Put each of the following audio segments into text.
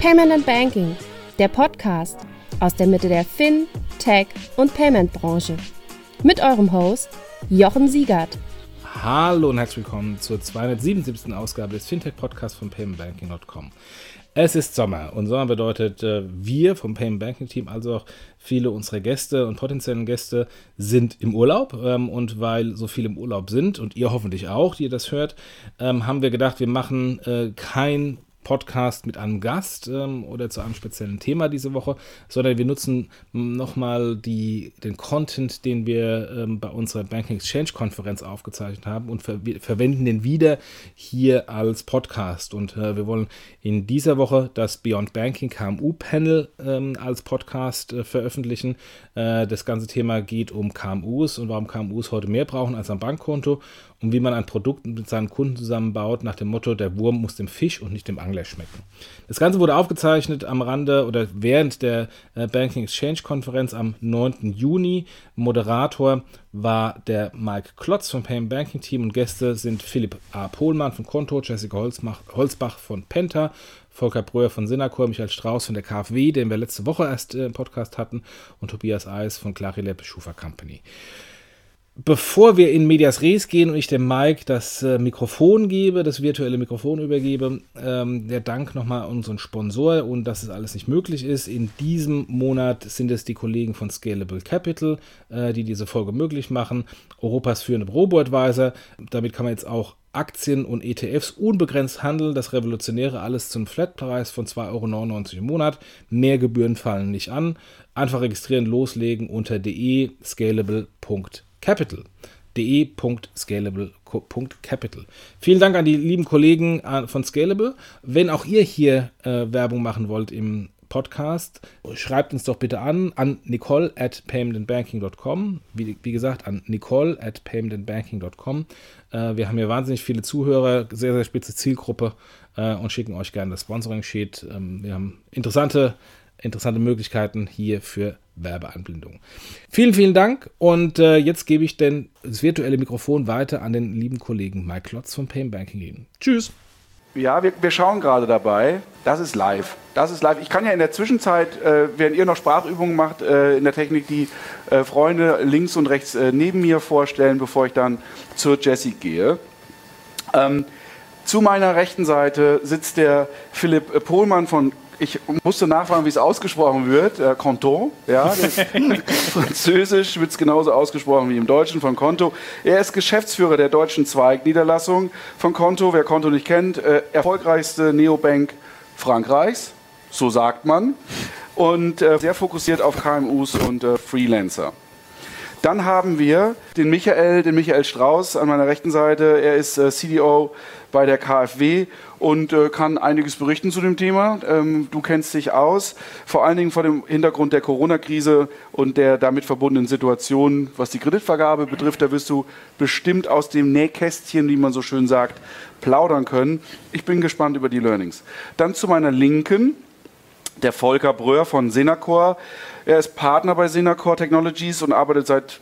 Payment Banking, der Podcast aus der Mitte der Fin, Tech und Payment Branche. Mit eurem Host Jochen Siegert. Hallo und herzlich willkommen zur 277. Ausgabe des Fintech Podcasts von paymentbanking.com. Es ist Sommer und Sommer bedeutet, äh, wir vom Payment Banking Team, also auch viele unserer Gäste und potenziellen Gäste sind im Urlaub. Ähm, und weil so viele im Urlaub sind und ihr hoffentlich auch, die ihr das hört, ähm, haben wir gedacht, wir machen äh, kein Podcast mit einem Gast ähm, oder zu einem speziellen Thema diese Woche, sondern wir nutzen nochmal den Content, den wir ähm, bei unserer Banking Exchange Konferenz aufgezeichnet haben und ver verwenden den wieder hier als Podcast. Und äh, wir wollen in dieser Woche das Beyond Banking KMU Panel ähm, als Podcast äh, veröffentlichen. Äh, das ganze Thema geht um KMUs und warum KMUs heute mehr brauchen als ein Bankkonto und wie man ein Produkt mit seinen Kunden zusammenbaut, nach dem Motto, der Wurm muss dem Fisch und nicht dem Angler schmecken. Das Ganze wurde aufgezeichnet am Rande oder während der äh, Banking Exchange Konferenz am 9. Juni. Moderator war der Mike Klotz vom Payment Banking Team und Gäste sind Philipp A. Pohlmann von Konto, Jessica Holzbach von Penta, Volker Breuer von Sinacor, Michael Strauß von der KfW, den wir letzte Woche erst äh, im Podcast hatten, und Tobias Eis von Clarilab Schufa Company. Bevor wir in Medias Res gehen und ich dem Mike das äh, Mikrofon gebe, das virtuelle Mikrofon übergebe, ähm, der Dank nochmal an unseren Sponsor und dass es alles nicht möglich ist. In diesem Monat sind es die Kollegen von Scalable Capital, äh, die diese Folge möglich machen. Europas führende Robo-Advisor. Damit kann man jetzt auch Aktien und ETFs unbegrenzt handeln. Das Revolutionäre alles zum Flatpreis von 2,99 Euro im Monat. Mehr Gebühren fallen nicht an. Einfach registrieren, loslegen unter de-scalable.com capital de.scalable.capital. Vielen Dank an die lieben Kollegen äh, von Scalable. Wenn auch ihr hier äh, Werbung machen wollt im Podcast, schreibt uns doch bitte an an nicole at paymentandbanking.com. Wie, wie gesagt, an nicole at paymentandbanking.com. Äh, wir haben hier wahnsinnig viele Zuhörer, sehr, sehr spitze Zielgruppe äh, und schicken euch gerne das Sponsoring-Sheet. Ähm, wir haben interessante, interessante Möglichkeiten hier für Werbeanblendung. Vielen, vielen Dank und äh, jetzt gebe ich denn das virtuelle Mikrofon weiter an den lieben Kollegen Mike Klotz von Payne Banking. Tschüss. Ja, wir, wir, schauen gerade dabei. Das ist live. Das ist live. Ich kann ja in der Zwischenzeit, äh, während ihr noch Sprachübungen macht, äh, in der Technik die äh, Freunde links und rechts äh, neben mir vorstellen, bevor ich dann zur Jessie gehe. Ähm, zu meiner rechten Seite sitzt der Philipp Pohlmann von ich musste nachfragen, wie es ausgesprochen wird. Äh, Conto, ja, Französisch wird es genauso ausgesprochen wie im Deutschen von Conto. Er ist Geschäftsführer der deutschen Zweigniederlassung von Conto. Wer Conto nicht kennt, äh, erfolgreichste Neobank Frankreichs, so sagt man, und äh, sehr fokussiert auf KMUs und äh, Freelancer. Dann haben wir den Michael, den Michael Strauß an meiner rechten Seite. Er ist äh, CDO bei der KfW und äh, kann einiges berichten zu dem Thema. Ähm, du kennst dich aus, vor allen Dingen vor dem Hintergrund der Corona-Krise und der damit verbundenen Situation, was die Kreditvergabe betrifft. Da wirst du bestimmt aus dem Nähkästchen, wie man so schön sagt, plaudern können. Ich bin gespannt über die Learnings. Dann zu meiner Linken, der Volker Bröhr von Senacor. Er ist Partner bei Senacor Technologies und arbeitet seit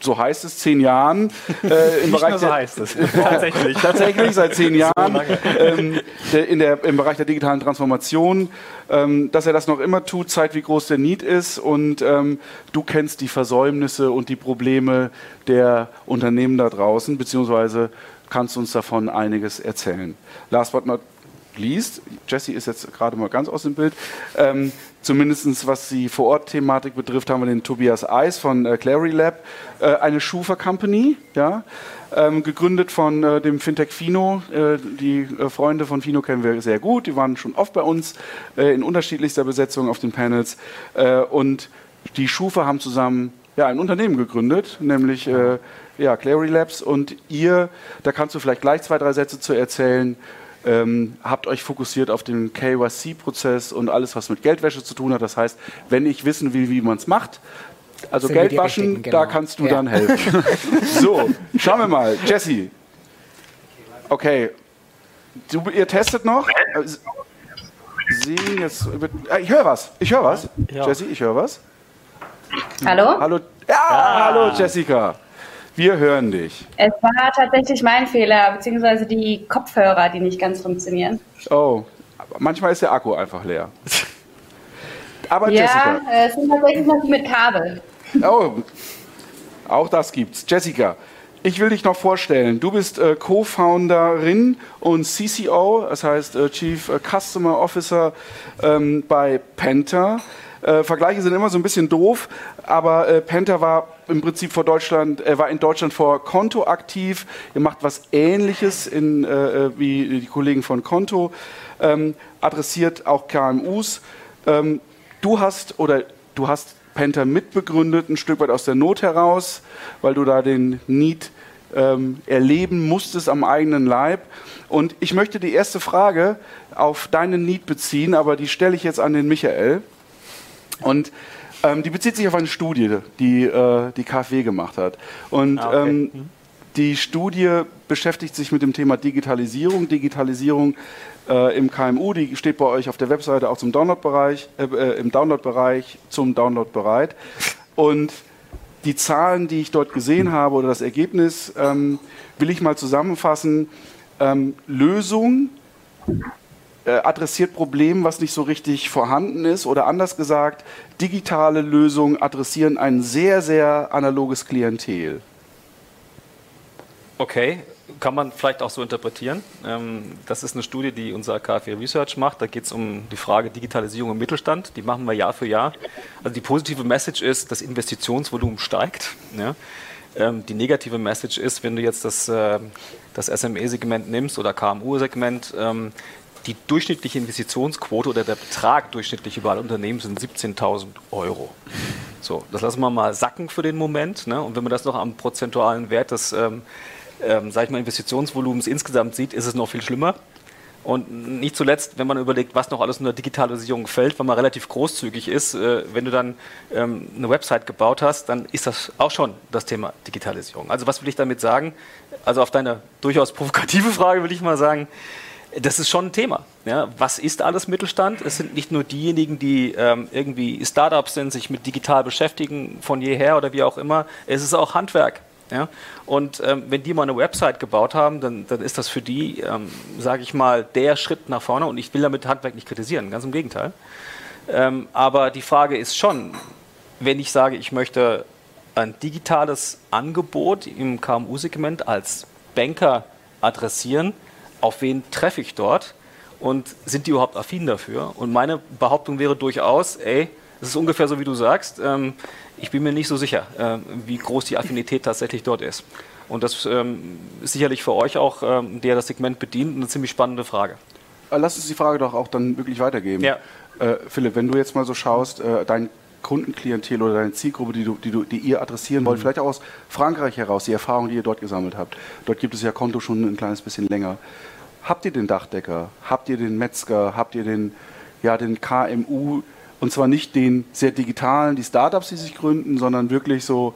so heißt es, zehn Jahren. Äh, im Nicht Bereich so der, heißt es. tatsächlich. tatsächlich, seit zehn Jahren. So ähm, der, in der, Im Bereich der digitalen Transformation. Ähm, dass er das noch immer tut, zeigt, wie groß der Need ist. Und ähm, du kennst die Versäumnisse und die Probleme der Unternehmen da draußen, beziehungsweise kannst uns davon einiges erzählen. Last but not least, Jesse ist jetzt gerade mal ganz aus dem Bild, ähm, zumindest was die Vor-Ort-Thematik betrifft, haben wir den Tobias Eis von äh, Clary Lab, äh, eine Schufa Company, ja, ähm, gegründet von äh, dem Fintech Fino. Äh, die äh, Freunde von Fino kennen wir sehr gut, die waren schon oft bei uns äh, in unterschiedlichster Besetzung auf den Panels. Und die Schufa haben zusammen ja, ein Unternehmen gegründet, nämlich ja, Clary Labs. Und ihr, da kannst du vielleicht gleich zwei, drei Sätze zu erzählen, ähm, habt euch fokussiert auf den KYC-Prozess und alles, was mit Geldwäsche zu tun hat. Das heißt, wenn ich wissen will, wie man es macht, also Geld waschen, genau. da kannst du ja. dann helfen. so, schauen wir mal. Jesse. Okay. Du, ihr testet noch? Sehen jetzt. Äh, ich höre was. Ich höre was. Ja. Jesse, ich höre was. Hallo? Hallo. Ja, ja, hallo Jessica. Wir hören dich. Es war tatsächlich mein Fehler, beziehungsweise die Kopfhörer, die nicht ganz funktionieren. Oh, Manchmal ist der Akku einfach leer. Aber ja, Jessica. Ja, es sind tatsächlich noch mit Kabel. Oh, auch das gibt's. Jessica, ich will dich noch vorstellen. Du bist äh, Co-Founderin und CCO, das heißt äh, Chief Customer Officer ähm, bei Penta. Äh, Vergleiche sind immer so ein bisschen doof, aber äh, Penta war im Prinzip vor Deutschland, äh, war in Deutschland vor Konto aktiv. Ihr macht was Ähnliches in, äh, wie die Kollegen von Konto, ähm, adressiert auch KMUs. Ähm, du hast oder du hast Penta mitbegründet, ein Stück weit aus der Not heraus, weil du da den Need ähm, erleben musstest am eigenen Leib. Und ich möchte die erste Frage auf deinen Need beziehen, aber die stelle ich jetzt an den Michael. Und ähm, die bezieht sich auf eine Studie, die äh, die KfW gemacht hat. Und ah, okay. ähm, mhm. die Studie beschäftigt sich mit dem Thema Digitalisierung. Digitalisierung äh, im KMU, die steht bei euch auf der Webseite auch zum Downloadbereich, äh, äh, im Downloadbereich zum Download bereit. Und die Zahlen, die ich dort gesehen habe oder das Ergebnis, ähm, will ich mal zusammenfassen. Ähm, Lösung äh, adressiert Problem, was nicht so richtig vorhanden ist. Oder anders gesagt, digitale Lösungen adressieren ein sehr, sehr analoges Klientel. Okay, kann man vielleicht auch so interpretieren. Ähm, das ist eine Studie, die unser KfW Research macht. Da geht es um die Frage Digitalisierung im Mittelstand. Die machen wir Jahr für Jahr. Also die positive Message ist, das Investitionsvolumen steigt. Ähm, die negative Message ist, wenn du jetzt das, äh, das SME-Segment nimmst oder KMU-Segment, ähm, die durchschnittliche Investitionsquote oder der Betrag durchschnittlich über alle Unternehmen sind 17.000 Euro. So, das lassen wir mal sacken für den Moment. Ne? Und wenn man das noch am prozentualen Wert des ähm, ähm, sag ich mal, Investitionsvolumens insgesamt sieht, ist es noch viel schlimmer. Und nicht zuletzt, wenn man überlegt, was noch alles unter Digitalisierung fällt, weil man relativ großzügig ist, äh, wenn du dann ähm, eine Website gebaut hast, dann ist das auch schon das Thema Digitalisierung. Also was will ich damit sagen? Also auf deine durchaus provokative Frage will ich mal sagen, das ist schon ein Thema. Ja, was ist alles Mittelstand? Es sind nicht nur diejenigen, die ähm, irgendwie Startups sind, sich mit digital beschäftigen von jeher oder wie auch immer. Es ist auch Handwerk. Ja? Und ähm, wenn die mal eine Website gebaut haben, dann, dann ist das für die, ähm, sage ich mal, der Schritt nach vorne. Und ich will damit Handwerk nicht kritisieren, ganz im Gegenteil. Ähm, aber die Frage ist schon, wenn ich sage, ich möchte ein digitales Angebot im KMU-Segment als Banker adressieren, auf wen treffe ich dort und sind die überhaupt affin dafür? Und meine Behauptung wäre durchaus, ey, es ist ungefähr so, wie du sagst. Ähm, ich bin mir nicht so sicher, äh, wie groß die Affinität tatsächlich dort ist. Und das ähm, ist sicherlich für euch auch, ähm, der das Segment bedient, eine ziemlich spannende Frage. Äh, lass uns die Frage doch auch dann wirklich weitergeben. Ja. Äh, Philipp, wenn du jetzt mal so schaust, äh, dein Kundenklientel oder deine Zielgruppe, die, du, die, du, die ihr adressieren wollt, mhm. vielleicht auch aus Frankreich heraus, die Erfahrung, die ihr dort gesammelt habt. Dort gibt es ja Konto schon ein kleines bisschen länger. Habt ihr den Dachdecker? Habt ihr den Metzger? Habt ihr den, ja, den KMU? Und zwar nicht den sehr digitalen, die Startups, die sich gründen, sondern wirklich so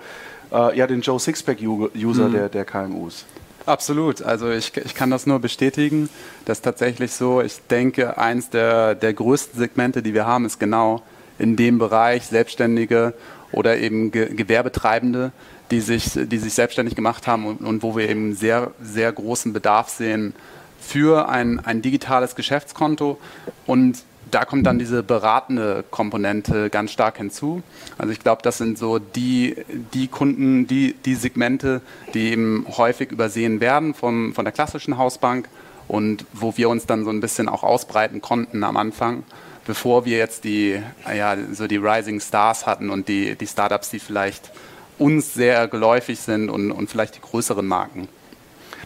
äh, ja, den Joe Sixpack-User mhm. der, der KMUs. Absolut. Also ich, ich kann das nur bestätigen. Das ist tatsächlich so. Ich denke, eins der, der größten Segmente, die wir haben, ist genau in dem Bereich Selbstständige oder eben Ge Gewerbetreibende, die sich, die sich selbstständig gemacht haben und, und, wo wir eben sehr, sehr großen Bedarf sehen für ein, ein digitales Geschäftskonto und da kommt dann diese beratende Komponente ganz stark hinzu. Also ich glaube, das sind so die, die Kunden, die, die Segmente, die eben häufig übersehen werden vom, von der klassischen Hausbank und wo wir uns dann so ein bisschen auch ausbreiten konnten am Anfang, bevor wir jetzt die, ja, so die Rising Stars hatten und die, die Startups, die vielleicht uns sehr geläufig sind und, und vielleicht die größeren Marken.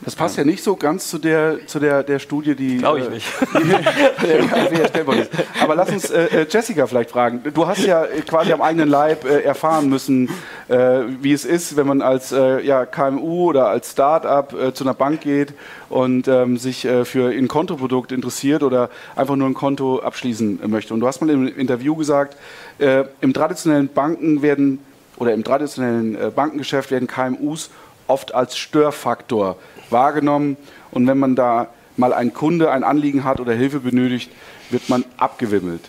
Das passt ja nicht so ganz zu der, zu der, der Studie, die. Glaube ich äh, nicht. Aber lass uns äh, äh, Jessica vielleicht fragen. Du hast ja quasi am eigenen Leib äh, erfahren müssen, äh, wie es ist, wenn man als äh, ja, KMU oder als Start-up zu einer Bank geht und ähm, sich für ein Kontoprodukt interessiert oder einfach nur ein Konto abschließen möchte. Und du hast mal im Interview gesagt, im traditionellen Banken werden oder im traditionellen Bankengeschäft werden KMUs oft als Störfaktor wahrgenommen. Und wenn man da mal ein Kunde ein Anliegen hat oder Hilfe benötigt, wird man abgewimmelt.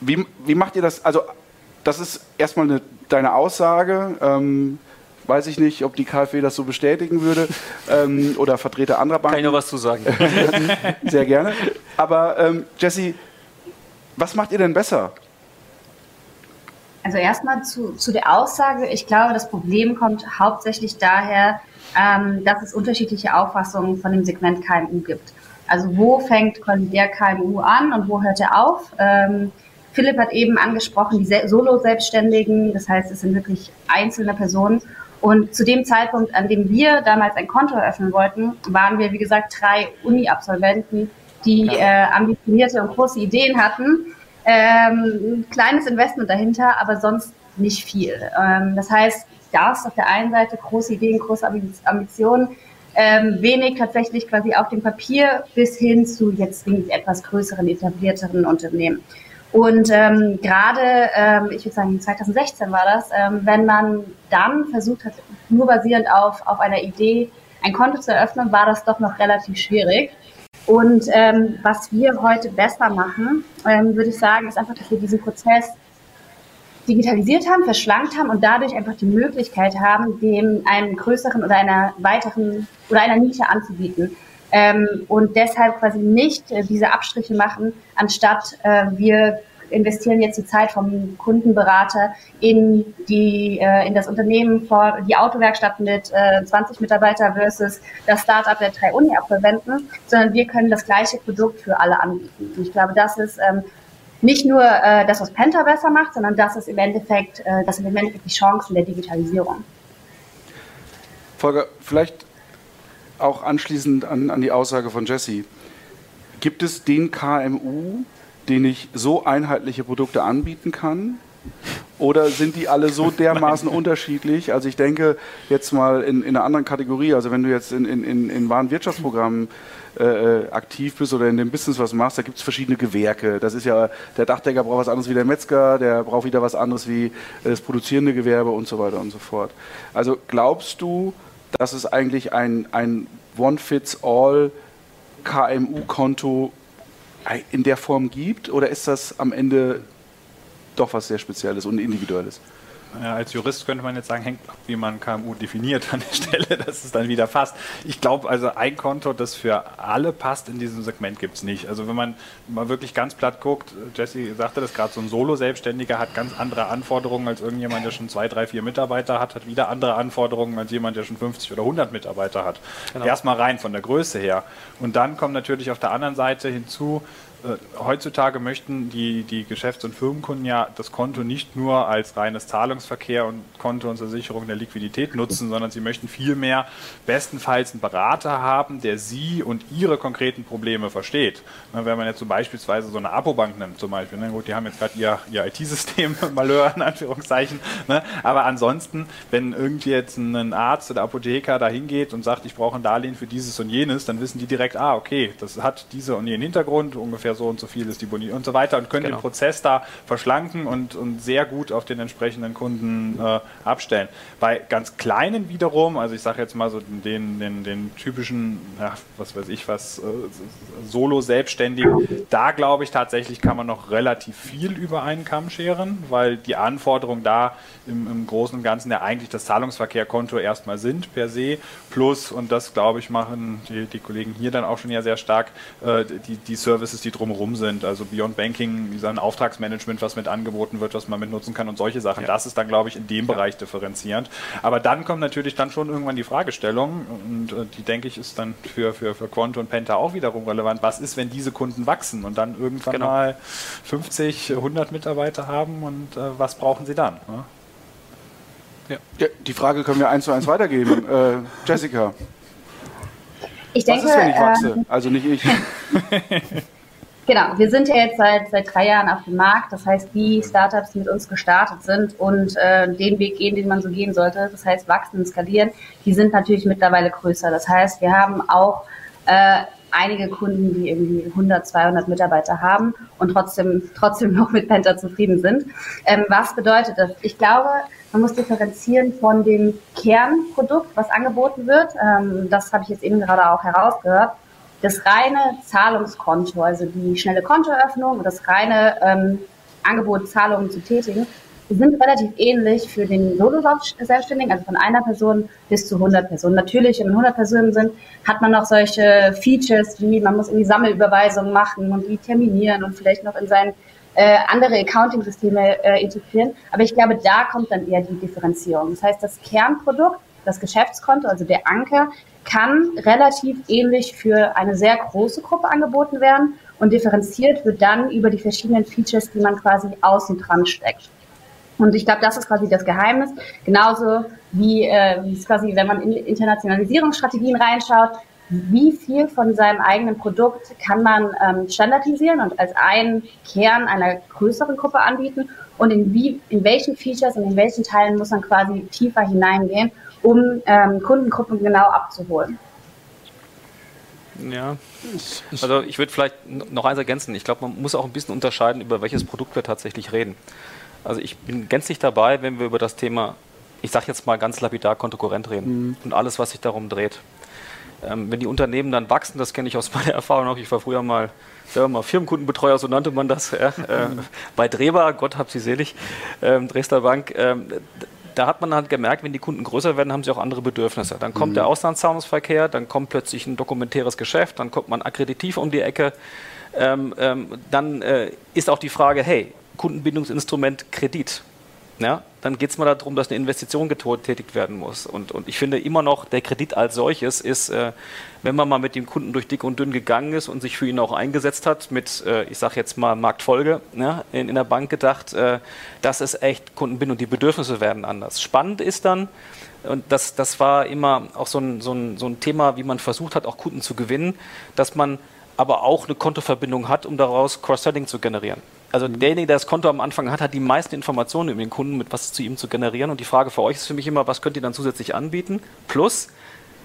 Wie, wie macht ihr das? Also, das ist erstmal eine, deine Aussage. Ähm, Weiß ich nicht, ob die KfW das so bestätigen würde ähm, oder Vertreter anderer Banken. Kann ich noch was zu sagen? Sehr gerne. Aber ähm, Jesse, was macht ihr denn besser? Also erstmal zu, zu der Aussage, ich glaube, das Problem kommt hauptsächlich daher, ähm, dass es unterschiedliche Auffassungen von dem Segment KMU gibt. Also wo fängt quasi der KMU an und wo hört er auf? Ähm, Philipp hat eben angesprochen, die Solo-Selbstständigen, das heißt, es sind wirklich einzelne Personen. Und zu dem Zeitpunkt, an dem wir damals ein Konto eröffnen wollten, waren wir, wie gesagt, drei Uni-Absolventen, die äh, ambitionierte und große Ideen hatten. Ähm, ein kleines Investment dahinter, aber sonst nicht viel. Ähm, das heißt, da ist auf der einen Seite große Ideen, große Ambitionen, ähm, wenig tatsächlich quasi auf dem Papier bis hin zu jetzt etwas größeren, etablierteren Unternehmen. Und ähm, gerade, ähm, ich würde sagen, 2016 war das, ähm, wenn man dann versucht hat, nur basierend auf, auf einer Idee ein Konto zu eröffnen, war das doch noch relativ schwierig. Und ähm, was wir heute besser machen, ähm, würde ich sagen, ist einfach, dass wir diesen Prozess digitalisiert haben, verschlankt haben und dadurch einfach die Möglichkeit haben, dem einem größeren oder einer weiteren oder einer Nische anzubieten. Ähm, und deshalb quasi nicht äh, diese Abstriche machen, anstatt äh, wir investieren jetzt die Zeit vom Kundenberater in die in das Unternehmen vor die Autowerkstatt mit äh, 20 Mitarbeiter versus das Startup der drei Uni-Absolventen, sondern wir können das gleiche Produkt für alle anbieten. Und ich glaube, das ist ähm, nicht nur äh, das, was Penta besser macht, sondern das ist im Endeffekt, äh, das sind im Endeffekt die Chancen der Digitalisierung. Volker, vielleicht auch anschließend an, an die Aussage von Jesse. Gibt es den KMU, den ich so einheitliche Produkte anbieten kann? Oder sind die alle so dermaßen unterschiedlich? Also ich denke jetzt mal in, in einer anderen Kategorie, also wenn du jetzt in, in, in Warenwirtschaftsprogrammen äh, äh, aktiv bist oder in dem Business was machst, da gibt es verschiedene Gewerke. Das ist ja, der Dachdecker braucht was anderes wie der Metzger, der braucht wieder was anderes wie das produzierende Gewerbe und so weiter und so fort. Also glaubst du, dass es eigentlich ein, ein One-Fits-All KMU-Konto in der Form gibt oder ist das am Ende doch was sehr Spezielles und Individuelles? Ja, als Jurist könnte man jetzt sagen, hängt ab, wie man KMU definiert an der Stelle, dass es dann wieder passt. Ich glaube, also ein Konto, das für alle passt in diesem Segment, gibt es nicht. Also wenn man mal wirklich ganz platt guckt, Jesse sagte das gerade, so ein Solo-Selbstständiger hat ganz andere Anforderungen als irgendjemand, der schon zwei, drei, vier Mitarbeiter hat, hat wieder andere Anforderungen als jemand, der schon 50 oder 100 Mitarbeiter hat. Genau. Erstmal rein von der Größe her. Und dann kommt natürlich auf der anderen Seite hinzu, heutzutage möchten die, die Geschäfts- und Firmenkunden ja das Konto nicht nur als reines Zahlungsverkehr und Konto und zur Sicherung der Liquidität nutzen, sondern sie möchten vielmehr bestenfalls einen Berater haben, der sie und ihre konkreten Probleme versteht. Wenn man jetzt so beispielsweise so eine Apobank nimmt, zum Beispiel, ne, gut, die haben jetzt gerade ihr, ihr IT-System, Malheur in Anführungszeichen, ne, aber ansonsten, wenn irgendwie jetzt ein Arzt oder Apotheker da hingeht und sagt, ich brauche ein Darlehen für dieses und jenes, dann wissen die direkt, ah, okay, das hat diese und jenen Hintergrund, ungefähr so und so viel ist die Boni und so weiter und können genau. den Prozess da verschlanken und, und sehr gut auf den entsprechenden Kunden äh, abstellen. Bei ganz kleinen wiederum, also ich sage jetzt mal so den, den, den typischen, ja, was weiß ich was, äh, Solo-Selbstständigen, da glaube ich tatsächlich kann man noch relativ viel über einen Kamm scheren, weil die Anforderungen da im, im Großen und Ganzen ja eigentlich das Zahlungsverkehrkonto erstmal sind per se, plus, und das glaube ich machen die, die Kollegen hier dann auch schon ja sehr stark, äh, die, die Services, die drum drumherum sind. Also Beyond Banking, wie ein Auftragsmanagement, was mit angeboten wird, was man mit nutzen kann und solche Sachen. Ja. Das ist dann, glaube ich, in dem ja. Bereich differenzierend. Aber dann kommt natürlich dann schon irgendwann die Fragestellung und äh, die, denke ich, ist dann für, für, für Quanto und Penta auch wiederum relevant. Was ist, wenn diese Kunden wachsen und dann irgendwann genau. mal 50, 100 Mitarbeiter haben und äh, was brauchen sie dann? Ne? Ja. ja. die Frage können wir eins zu eins weitergeben. äh, Jessica. Ich denke, Was ist, wenn ich wachse? Ähm, also nicht ich. Genau, wir sind ja jetzt seit, seit drei Jahren auf dem Markt. Das heißt, die Startups, die mit uns gestartet sind und äh, den Weg gehen, den man so gehen sollte, das heißt wachsen und skalieren, die sind natürlich mittlerweile größer. Das heißt, wir haben auch äh, einige Kunden, die irgendwie 100, 200 Mitarbeiter haben und trotzdem, trotzdem noch mit Penta zufrieden sind. Ähm, was bedeutet das? Ich glaube, man muss differenzieren von dem Kernprodukt, was angeboten wird. Ähm, das habe ich jetzt eben gerade auch herausgehört das reine Zahlungskonto, also die schnelle Kontoeröffnung und das reine ähm, Angebot, Zahlungen zu tätigen, sind relativ ähnlich für den Solo-Selbstständigen, also von einer Person bis zu 100 Personen. Natürlich, wenn 100 Personen sind, hat man noch solche Features, wie man muss irgendwie Sammelüberweisungen machen und die terminieren und vielleicht noch in sein äh, andere Accounting-Systeme äh, integrieren. Aber ich glaube, da kommt dann eher die Differenzierung. Das heißt, das Kernprodukt, das Geschäftskonto, also der Anker, kann relativ ähnlich für eine sehr große Gruppe angeboten werden und differenziert wird dann über die verschiedenen Features, die man quasi außen dran steckt. Und ich glaube, das ist quasi das Geheimnis. Genauso wie, äh, quasi, wenn man in Internationalisierungsstrategien reinschaut, wie viel von seinem eigenen Produkt kann man ähm, standardisieren und als einen Kern einer größeren Gruppe anbieten und in, wie, in welchen Features und in welchen Teilen muss man quasi tiefer hineingehen, um ähm, Kundengruppen genau abzuholen. Ja, also ich würde vielleicht noch eins ergänzen. Ich glaube, man muss auch ein bisschen unterscheiden, über welches Produkt wir tatsächlich reden. Also ich bin gänzlich dabei, wenn wir über das Thema, ich sage jetzt mal ganz lapidar, Kontokorrent reden mhm. und alles, was sich darum dreht. Ähm, wenn die Unternehmen dann wachsen, das kenne ich aus meiner Erfahrung noch, ich war früher mal selber mal Firmenkundenbetreuer, so nannte man das, ja, äh, bei Dreba, Gott hab sie selig, ähm, Dresdner Bank, ähm, da hat man halt gemerkt, wenn die Kunden größer werden, haben sie auch andere Bedürfnisse. Dann kommt mhm. der Auslandszahlungsverkehr, dann kommt plötzlich ein dokumentäres Geschäft, dann kommt man akkreditiv um die Ecke. Ähm, ähm, dann äh, ist auch die Frage, hey, Kundenbindungsinstrument Kredit. Ja, dann geht es mal darum, dass eine Investition getätigt werden muss. Und, und ich finde immer noch, der Kredit als solches ist, äh, wenn man mal mit dem Kunden durch dick und dünn gegangen ist und sich für ihn auch eingesetzt hat, mit, äh, ich sage jetzt mal Marktfolge ja, in, in der Bank gedacht, äh, das ist echt Kundenbindung, die Bedürfnisse werden anders. Spannend ist dann, und das, das war immer auch so ein, so, ein, so ein Thema, wie man versucht hat, auch Kunden zu gewinnen, dass man aber auch eine Kontoverbindung hat, um daraus Cross-Selling zu generieren. Also derjenige, der das Konto am Anfang hat, hat die meisten Informationen über den Kunden, mit was zu ihm zu generieren. Und die Frage für euch ist für mich immer, was könnt ihr dann zusätzlich anbieten? Plus,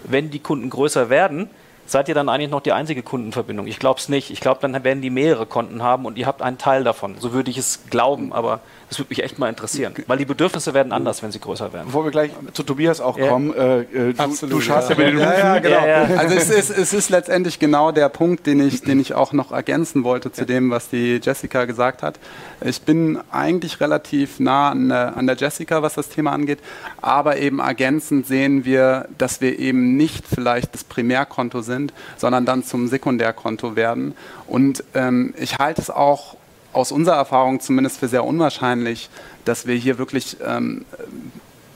wenn die Kunden größer werden, seid ihr dann eigentlich noch die einzige Kundenverbindung? Ich glaube es nicht. Ich glaube, dann werden die mehrere Konten haben und ihr habt einen Teil davon. So würde ich es glauben, aber das würde mich echt mal interessieren. Weil die Bedürfnisse werden anders, wenn sie größer werden. Bevor wir gleich zu Tobias auch ja. kommen, äh, äh du, Absolut, du schaust ja, ja mit den Hufen. Ja, genau. Also es ist, es ist letztendlich genau der Punkt, den ich, den ich auch noch ergänzen wollte zu dem, was die Jessica gesagt hat. Ich bin eigentlich relativ nah an an der Jessica, was das Thema angeht, aber eben ergänzend sehen wir, dass wir eben nicht vielleicht das Primärkonto sind, sondern dann zum Sekundärkonto werden. Und ähm, ich halte es auch aus unserer Erfahrung zumindest für sehr unwahrscheinlich, dass wir hier wirklich ähm,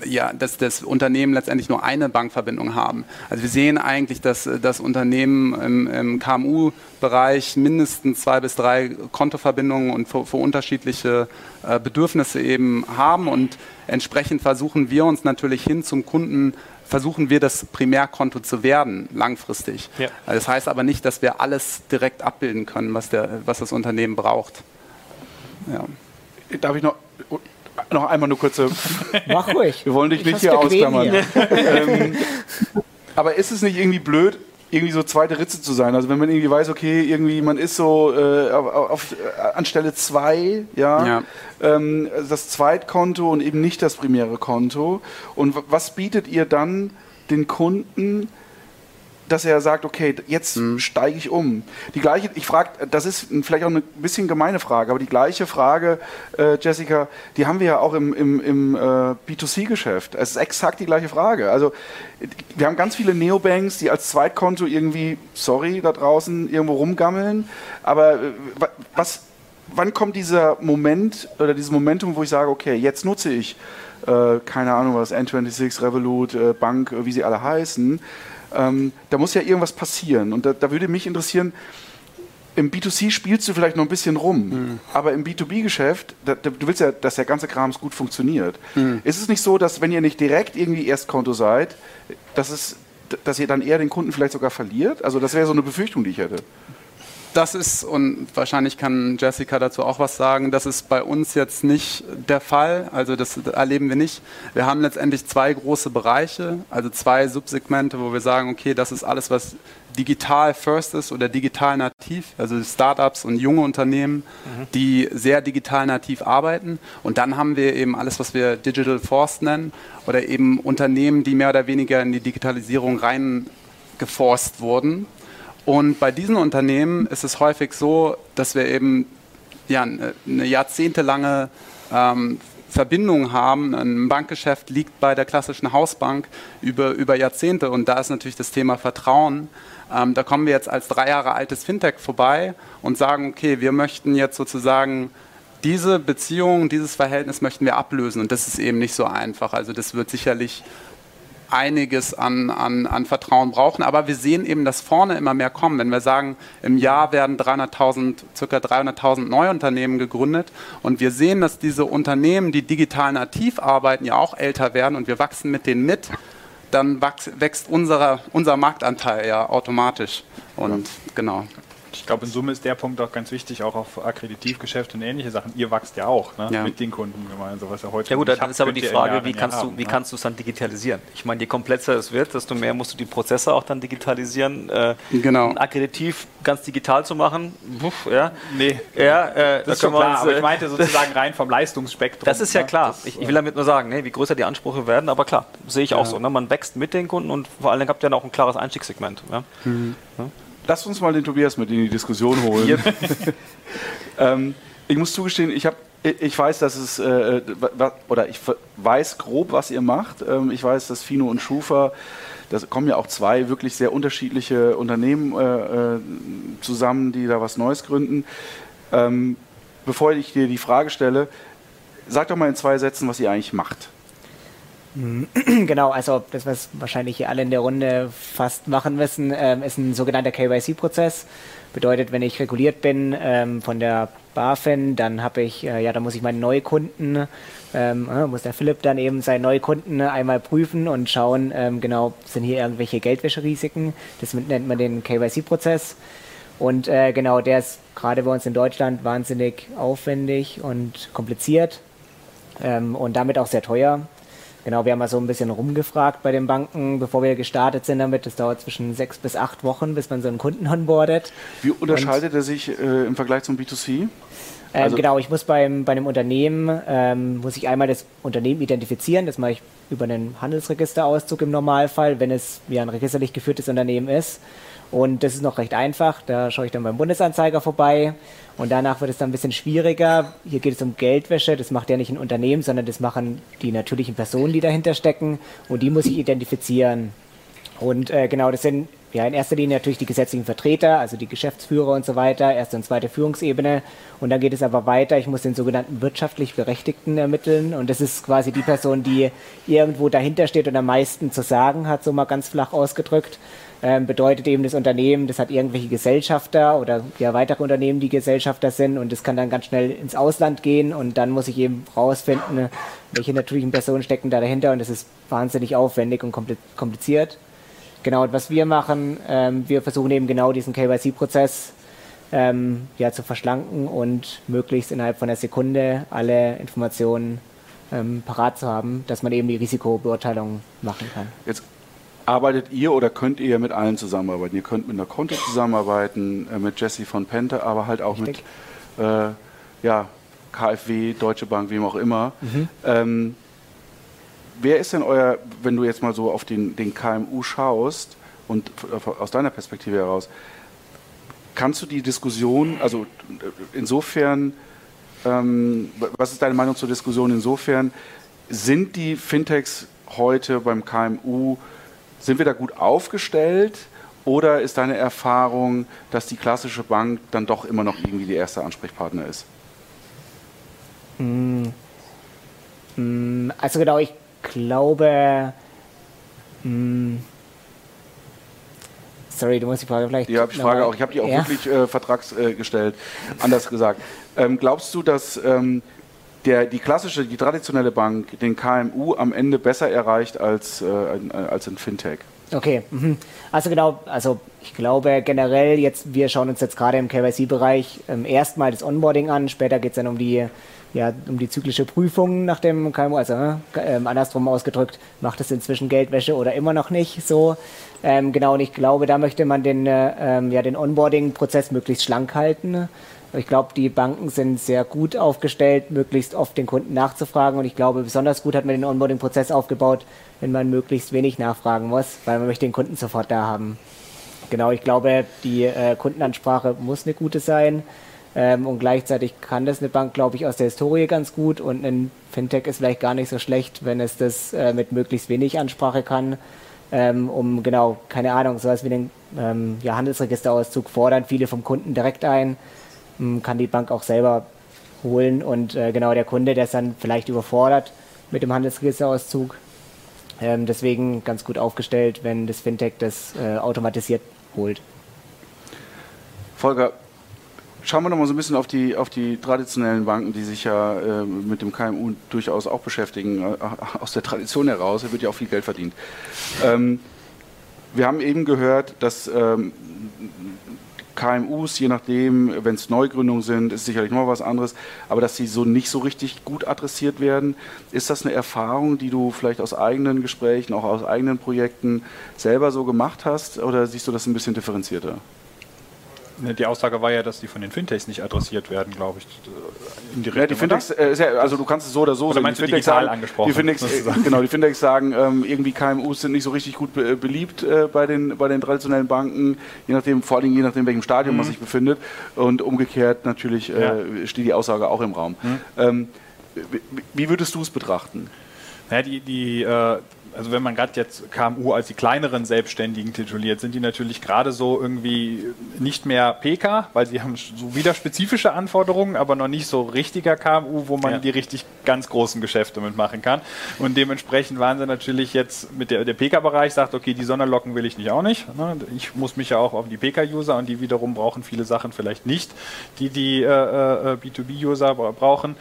ja, dass das Unternehmen letztendlich nur eine Bankverbindung haben. Also wir sehen eigentlich, dass das Unternehmen im, im KMU-Bereich mindestens zwei bis drei Kontoverbindungen und für, für unterschiedliche äh, Bedürfnisse eben haben und entsprechend versuchen wir uns natürlich hin zum Kunden versuchen wir das Primärkonto zu werden, langfristig. Ja. Das heißt aber nicht, dass wir alles direkt abbilden können, was, der, was das Unternehmen braucht. Ja. Darf ich noch, noch einmal nur kurze. Mach ruhig. Wir wollen dich ich nicht hier ausklammern. ähm, aber ist es nicht irgendwie blöd, irgendwie so zweite Ritze zu sein? Also wenn man irgendwie weiß, okay, irgendwie man ist so äh, auf, auf, äh, an Stelle zwei, ja, ja. Ähm, das Zweitkonto und eben nicht das primäre Konto. Und was bietet ihr dann den Kunden? Dass er sagt, okay, jetzt mhm. steige ich um. Die gleiche, ich frage, das ist vielleicht auch eine bisschen gemeine Frage, aber die gleiche Frage, äh, Jessica, die haben wir ja auch im, im, im äh, B2C-Geschäft. Es ist exakt die gleiche Frage. Also wir haben ganz viele Neobanks, die als Zweitkonto irgendwie, sorry, da draußen irgendwo rumgammeln, aber äh, was, wann kommt dieser Moment oder dieses Momentum, wo ich sage, okay, jetzt nutze ich, äh, keine Ahnung was, N26, Revolut, äh, Bank, äh, wie sie alle heißen, ähm, da muss ja irgendwas passieren. Und da, da, würde mich interessieren, im B2C spielst du vielleicht noch ein bisschen rum, mhm. aber im B2B-Geschäft, du willst ja, dass der ganze Krams gut funktioniert. Mhm. Ist es nicht so, dass wenn ihr nicht direkt irgendwie Erstkonto seid, dass, es, dass ihr dann eher den Kunden vielleicht sogar verliert? Also das wäre so eine Befürchtung, die ich hätte. Das ist, und wahrscheinlich kann Jessica dazu auch was sagen, das ist bei uns jetzt nicht der Fall. Also das erleben wir nicht. Wir haben letztendlich zwei große Bereiche, also zwei Subsegmente, wo wir sagen, okay, das ist alles, was digital first ist oder digital nativ, also Startups und junge Unternehmen, mhm. die sehr digital nativ arbeiten. Und dann haben wir eben alles, was wir Digital Force nennen oder eben Unternehmen, die mehr oder weniger in die Digitalisierung reingeforst wurden und bei diesen Unternehmen ist es häufig so, dass wir eben ja, eine jahrzehntelange ähm, Verbindungen haben. Ein Bankgeschäft liegt bei der klassischen Hausbank über, über Jahrzehnte und da ist natürlich das Thema Vertrauen. Ähm, da kommen wir jetzt als drei Jahre altes Fintech vorbei und sagen, okay, wir möchten jetzt sozusagen diese Beziehung, dieses Verhältnis möchten wir ablösen und das ist eben nicht so einfach. Also das wird sicherlich einiges an, an, an Vertrauen brauchen. Aber wir sehen eben, dass vorne immer mehr kommen. Wenn wir sagen, im Jahr werden 300.000, ca. 300.000 Neuunternehmen gegründet und wir sehen, dass diese Unternehmen, die digital nativ arbeiten, ja auch älter werden und wir wachsen mit denen mit, dann wächst unser, unser Marktanteil ja automatisch. Und genau. Ich glaube, in Summe ist der Punkt auch ganz wichtig, auch auf Akkreditivgeschäfte und ähnliche Sachen. Ihr wächst ja auch ne? ja. mit den Kunden gemeinsam, was ja heute Ja gut, dann ist aber die Frage, wie kannst, haben, du, wie ne? kannst du es dann digitalisieren? Ich meine, je komplexer es wird, desto mehr musst du die Prozesse auch dann digitalisieren. Äh, genau. Ein Akkreditiv ganz digital zu machen, Puff, ja. Nee. Ja, äh, das ist schon klar, uns, aber ich meinte sozusagen rein vom Leistungsspektrum. Das ist ja ne? klar. Das, ich, ich, will damit nur sagen, ne, wie größer die Ansprüche werden, aber klar, sehe ich ja. auch so. Ne? Man wächst mit den Kunden und vor allem habt ihr dann auch ein klares Einstiegssegment. Ja? Mhm. Ja? Lass uns mal den Tobias mit in die Diskussion holen. ähm, ich muss zugestehen, ich habe ich weiß, dass es, äh, oder ich weiß grob, was ihr macht. Ähm, ich weiß, dass Fino und Schufa, da kommen ja auch zwei wirklich sehr unterschiedliche Unternehmen äh, äh, zusammen, die da was Neues gründen. Ähm, bevor ich dir die Frage stelle, sag doch mal in zwei Sätzen, was ihr eigentlich macht. Genau, also das, was wahrscheinlich alle in der Runde fast machen müssen, ähm, ist ein sogenannter KYC-Prozess. Bedeutet, wenn ich reguliert bin ähm, von der BaFin, dann habe ich, äh, ja, da muss ich meine Neukunden, ähm, äh, muss der Philipp dann eben seine Neukunden einmal prüfen und schauen, ähm, genau, sind hier irgendwelche Geldwäscherisiken. Das nennt man den KYC-Prozess. Und äh, genau, der ist gerade bei uns in Deutschland wahnsinnig aufwendig und kompliziert ähm, und damit auch sehr teuer. Genau, wir haben mal so ein bisschen rumgefragt bei den Banken, bevor wir gestartet sind damit. Das dauert zwischen sechs bis acht Wochen, bis man so einen Kunden onboardet. Wie unterscheidet Und, er sich äh, im Vergleich zum B2C? Ähm, also genau, ich muss beim, bei einem Unternehmen, ähm, muss ich einmal das Unternehmen identifizieren. Das mache ich über einen Handelsregisterauszug im Normalfall, wenn es ja ein registerlich geführtes Unternehmen ist. Und das ist noch recht einfach. Da schaue ich dann beim Bundesanzeiger vorbei. Und danach wird es dann ein bisschen schwieriger. Hier geht es um Geldwäsche. Das macht ja nicht ein Unternehmen, sondern das machen die natürlichen Personen, die dahinter stecken. Und die muss ich identifizieren. Und äh, genau, das sind ja in erster Linie natürlich die gesetzlichen Vertreter, also die Geschäftsführer und so weiter, erste und zweite Führungsebene. Und dann geht es aber weiter. Ich muss den sogenannten wirtschaftlich Berechtigten ermitteln. Und das ist quasi die Person, die irgendwo dahinter steht und am meisten zu sagen hat, so mal ganz flach ausgedrückt ähm, bedeutet eben das Unternehmen, das hat irgendwelche Gesellschafter oder ja weitere Unternehmen, die Gesellschafter sind und das kann dann ganz schnell ins Ausland gehen und dann muss ich eben rausfinden, welche natürlichen Personen stecken da dahinter und das ist wahnsinnig aufwendig und kompliziert. Genau, und was wir machen, ähm, wir versuchen eben genau diesen KYC-Prozess ähm, ja, zu verschlanken und möglichst innerhalb von einer Sekunde alle Informationen ähm, parat zu haben, dass man eben die Risikobeurteilung machen kann. Jetzt arbeitet ihr oder könnt ihr mit allen zusammenarbeiten? Ihr könnt mit einer Konto zusammenarbeiten, äh, mit Jesse von Pente, aber halt auch Richtig. mit äh, ja, KfW, Deutsche Bank, wem auch immer. Mhm. Ähm, wer ist denn euer, wenn du jetzt mal so auf den, den KMU schaust und aus deiner Perspektive heraus, kannst du die Diskussion, also insofern, ähm, was ist deine Meinung zur Diskussion insofern, sind die Fintechs heute beim KMU sind wir da gut aufgestellt oder ist deine Erfahrung, dass die klassische Bank dann doch immer noch irgendwie der erste Ansprechpartner ist? Mm. Mm, also genau, ich glaube. Mm, sorry, du musst die Frage vielleicht. Ja, ich frage auch. Ich habe die auch ja. wirklich äh, vertragsgestellt. Äh, Anders gesagt. Ähm, glaubst du, dass ähm, der, die klassische, die traditionelle Bank den KMU am Ende besser erreicht als, äh, als ein Fintech. Okay, mhm. also genau, also ich glaube generell jetzt, wir schauen uns jetzt gerade im KYC-Bereich ähm, erstmal das Onboarding an, später geht es dann um die, ja, um die zyklische Prüfung nach dem KMU, also äh, andersrum ausgedrückt, macht es inzwischen Geldwäsche oder immer noch nicht so. Ähm, genau, und ich glaube, da möchte man den, äh, ähm, ja, den Onboarding-Prozess möglichst schlank halten. Ich glaube, die Banken sind sehr gut aufgestellt, möglichst oft den Kunden nachzufragen. Und ich glaube, besonders gut hat man den Onboarding-Prozess aufgebaut, wenn man möglichst wenig nachfragen muss, weil man möchte den Kunden sofort da haben. Genau, ich glaube, die äh, Kundenansprache muss eine gute sein. Ähm, und gleichzeitig kann das eine Bank, glaube ich, aus der Historie ganz gut und ein Fintech ist vielleicht gar nicht so schlecht, wenn es das äh, mit möglichst wenig Ansprache kann, ähm, um genau, keine Ahnung, sowas wie den ähm, ja, Handelsregisterauszug fordern viele vom Kunden direkt ein, kann die Bank auch selber holen und äh, genau der Kunde, der ist dann vielleicht überfordert mit dem Handelsregisterauszug. Ähm, deswegen ganz gut aufgestellt, wenn das Fintech das äh, automatisiert holt. Volker, schauen wir noch mal so ein bisschen auf die, auf die traditionellen Banken, die sich ja äh, mit dem KMU durchaus auch beschäftigen, äh, aus der Tradition heraus, da wird ja auch viel Geld verdient. Ähm, wir haben eben gehört, dass ähm, KMUs, je nachdem, wenn es Neugründungen sind, ist sicherlich noch was anderes, aber dass sie so nicht so richtig gut adressiert werden. Ist das eine Erfahrung, die du vielleicht aus eigenen Gesprächen, auch aus eigenen Projekten selber so gemacht hast oder siehst du das ein bisschen differenzierter? Ne, die Aussage war ja, dass die von den Fintechs nicht adressiert werden, glaube ich. Indirekt ja, die Fintechs, äh, ja, also du kannst es so oder so oder sagen. Meinst die Fintechs sagen, angesprochen, die Fintechs, äh, genau, die Fintechs sagen, ähm, irgendwie KMUs sind nicht so richtig gut be beliebt äh, bei, den, bei den traditionellen Banken, je nachdem, vor allem je nachdem, welchem Stadium mhm. man sich befindet. Und umgekehrt natürlich äh, ja. steht die Aussage auch im Raum. Mhm. Ähm, wie würdest du es betrachten? Ja, die, die äh, also wenn man gerade jetzt KMU als die kleineren Selbstständigen tituliert, sind die natürlich gerade so irgendwie nicht mehr PK, weil sie haben so wieder spezifische Anforderungen, aber noch nicht so richtiger KMU, wo man ja. die richtig ganz großen Geschäfte mitmachen kann. Und dementsprechend waren sie natürlich jetzt mit der, der PK-Bereich sagt, okay, die Sonderlocken will ich nicht auch nicht. Ne? Ich muss mich ja auch auf die PK-User und die wiederum brauchen viele Sachen vielleicht nicht, die die äh, äh, B2B-User brauchen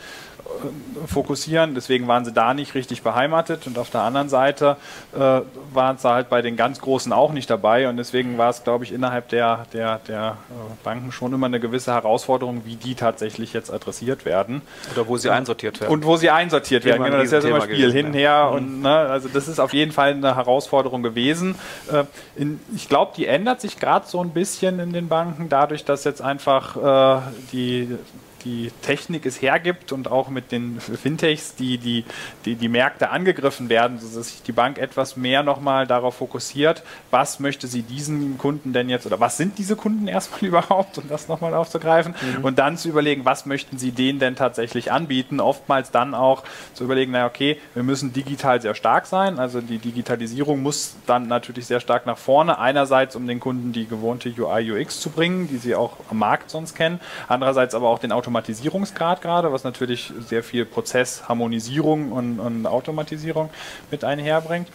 fokussieren. Deswegen waren sie da nicht richtig beheimatet. Und auf der anderen Seite äh, waren sie halt bei den ganz Großen auch nicht dabei. Und deswegen war es, glaube ich, innerhalb der, der, der äh, Banken schon immer eine gewisse Herausforderung, wie die tatsächlich jetzt adressiert werden. Oder wo sie einsortiert werden. Und wo sie einsortiert werden. Genau, das ist ja so ein Spiel gewesen, hinher. Ja. Und, ne, also das ist auf jeden Fall eine Herausforderung gewesen. Äh, in, ich glaube, die ändert sich gerade so ein bisschen in den Banken, dadurch, dass jetzt einfach äh, die die Technik es hergibt und auch mit den Fintechs, die die, die, die Märkte angegriffen werden, sodass sich die Bank etwas mehr nochmal darauf fokussiert, was möchte sie diesen Kunden denn jetzt oder was sind diese Kunden erstmal überhaupt, um das nochmal aufzugreifen mhm. und dann zu überlegen, was möchten sie denen denn tatsächlich anbieten. Oftmals dann auch zu überlegen, naja, okay, wir müssen digital sehr stark sein, also die Digitalisierung muss dann natürlich sehr stark nach vorne. Einerseits, um den Kunden die gewohnte UI, UX zu bringen, die sie auch am Markt sonst kennen, andererseits aber auch den Automatisierung Automatisierungsgrad gerade, was natürlich sehr viel Prozessharmonisierung und, und Automatisierung mit einherbringt.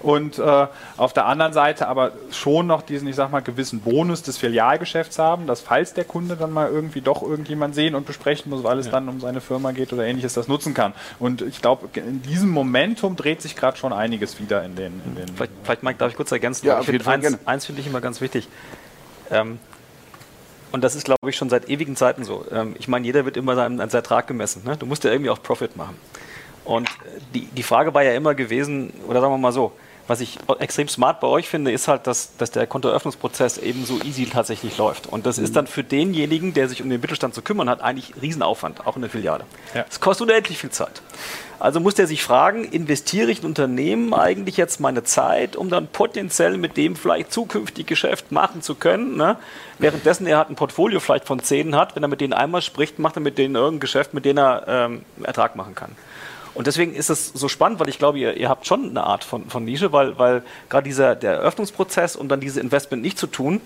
Und äh, auf der anderen Seite aber schon noch diesen, ich sag mal, gewissen Bonus des Filialgeschäfts haben, dass falls der Kunde dann mal irgendwie doch irgendjemand sehen und besprechen muss, weil es ja. dann um seine Firma geht oder ähnliches, das nutzen kann. Und ich glaube, in diesem Momentum dreht sich gerade schon einiges wieder in den. In den vielleicht, vielleicht, Mike, darf ich kurz ergänzen? Ja, ich finde eins, eins finde ich immer ganz wichtig. Ähm, und das ist, glaube ich, schon seit ewigen Zeiten so. Ähm, ich meine, jeder wird immer seinen, seinen Ertrag gemessen. Ne? Du musst ja irgendwie auch Profit machen. Und äh, die, die Frage war ja immer gewesen, oder sagen wir mal so, was ich extrem smart bei euch finde, ist halt, dass, dass der Kontoeröffnungsprozess eben so easy tatsächlich läuft. Und das ist mhm. dann für denjenigen, der sich um den Mittelstand zu kümmern hat, eigentlich Riesenaufwand, auch in der Filiale. Es ja. kostet unendlich viel Zeit. Also muss der sich fragen, investiere ich in Unternehmen eigentlich jetzt meine Zeit, um dann potenziell mit dem vielleicht zukünftig Geschäft machen zu können? Ne? Währenddessen er hat ein Portfolio vielleicht von zehn hat, wenn er mit denen einmal spricht, macht er mit denen irgendein Geschäft, mit dem er ähm, Ertrag machen kann. Und deswegen ist es so spannend, weil ich glaube, ihr, ihr habt schon eine Art von, von Nische, weil, weil gerade dieser der Eröffnungsprozess und dann diese Investment nicht zu tun,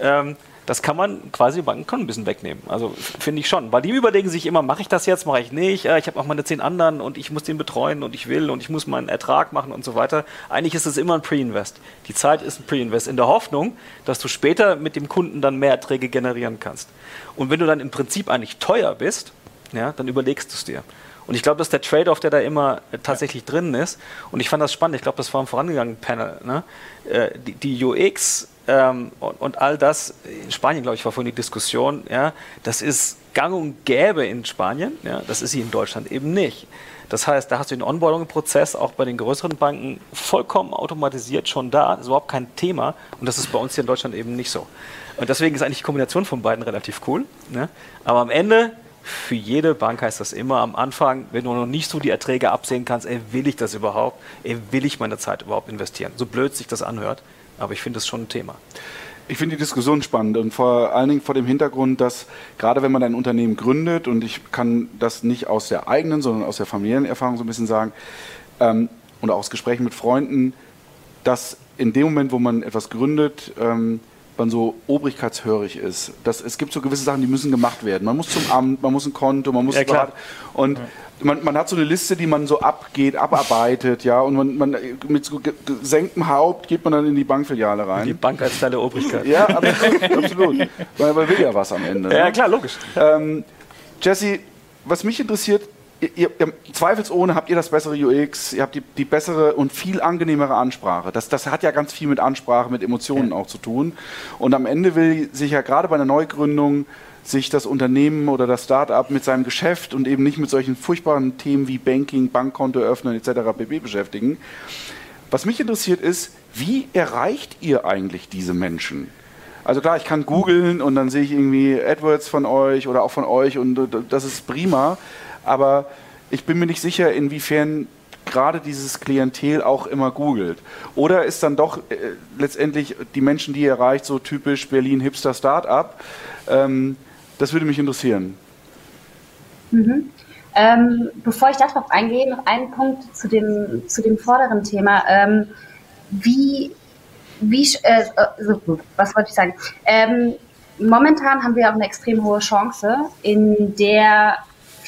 ähm, das kann man quasi Banken ein bisschen wegnehmen. Also finde ich schon. Weil die überlegen sich immer, mache ich das jetzt, mache ich nicht, ich habe auch meine zehn anderen und ich muss den betreuen und ich will und ich muss meinen Ertrag machen und so weiter. Eigentlich ist es immer ein Pre-Invest. Die Zeit ist ein Pre-Invest in der Hoffnung, dass du später mit dem Kunden dann mehr Erträge generieren kannst. Und wenn du dann im Prinzip eigentlich teuer bist, ja, dann überlegst du es dir. Und ich glaube, das ist der Trade-off, der da immer äh, tatsächlich ja. drin ist. Und ich fand das spannend. Ich glaube, das war im vorangegangenen Panel. Ne? Äh, die, die UX ähm, und, und, all das, in Spanien, glaube ich, war vorhin die Diskussion, ja, das ist gang und gäbe in Spanien, ja, das ist sie in Deutschland eben nicht. Das heißt, da hast du den Onboarding-Prozess auch bei den größeren Banken vollkommen automatisiert schon da, das ist überhaupt kein Thema und das ist bei uns hier in Deutschland eben nicht so. Und deswegen ist eigentlich die Kombination von beiden relativ cool. Ne? Aber am Ende für jede Bank heißt das immer am Anfang, wenn du noch nicht so die Erträge absehen kannst, ey, will ich das überhaupt? Ey, will ich meine Zeit überhaupt investieren? So blöd sich das anhört, aber ich finde es schon ein Thema. Ich finde die Diskussion spannend und vor allen Dingen vor dem Hintergrund, dass gerade wenn man ein Unternehmen gründet, und ich kann das nicht aus der eigenen, sondern aus der familiären Erfahrung so ein bisschen sagen, ähm, und auch aus Gesprächen mit Freunden, dass in dem Moment, wo man etwas gründet, ähm, man so obrigkeitshörig ist. Das, es gibt so gewisse Sachen, die müssen gemacht werden. Man muss zum Amt, man muss ein Konto, man muss ja, klar. und ja. man, man, hat so eine Liste, die man so abgeht, abarbeitet, ja, und man, man mit so gesenktem Haupt geht man dann in die Bankfiliale rein. Die Bank als Teil der Obrigkeit. Ja, absolut. Weil man will ja was am Ende. Ja, ne? klar, logisch. Ähm, Jesse, was mich interessiert, ihr, ihr, zweifelsohne habt ihr das bessere UX, ihr habt die, die, bessere und viel angenehmere Ansprache. Das, das hat ja ganz viel mit Ansprache, mit Emotionen ja. auch zu tun. Und am Ende will sich ja gerade bei einer Neugründung sich das Unternehmen oder das Start-up mit seinem Geschäft und eben nicht mit solchen furchtbaren Themen wie Banking, Bankkonto öffnen etc. pp. beschäftigen. Was mich interessiert ist, wie erreicht ihr eigentlich diese Menschen? Also klar, ich kann googeln und dann sehe ich irgendwie AdWords von euch oder auch von euch und das ist prima aber ich bin mir nicht sicher, inwiefern gerade dieses Klientel auch immer googelt. Oder ist dann doch äh, letztendlich die Menschen, die ihr erreicht, so typisch Berlin Hipster Startup? Ähm, das würde mich interessieren. Mhm. Ähm, bevor ich darauf eingehe, noch einen Punkt zu dem, zu dem vorderen Thema. Ähm, wie, wie äh, so, was wollte ich sagen? Ähm, momentan haben wir auch eine extrem hohe Chance, in der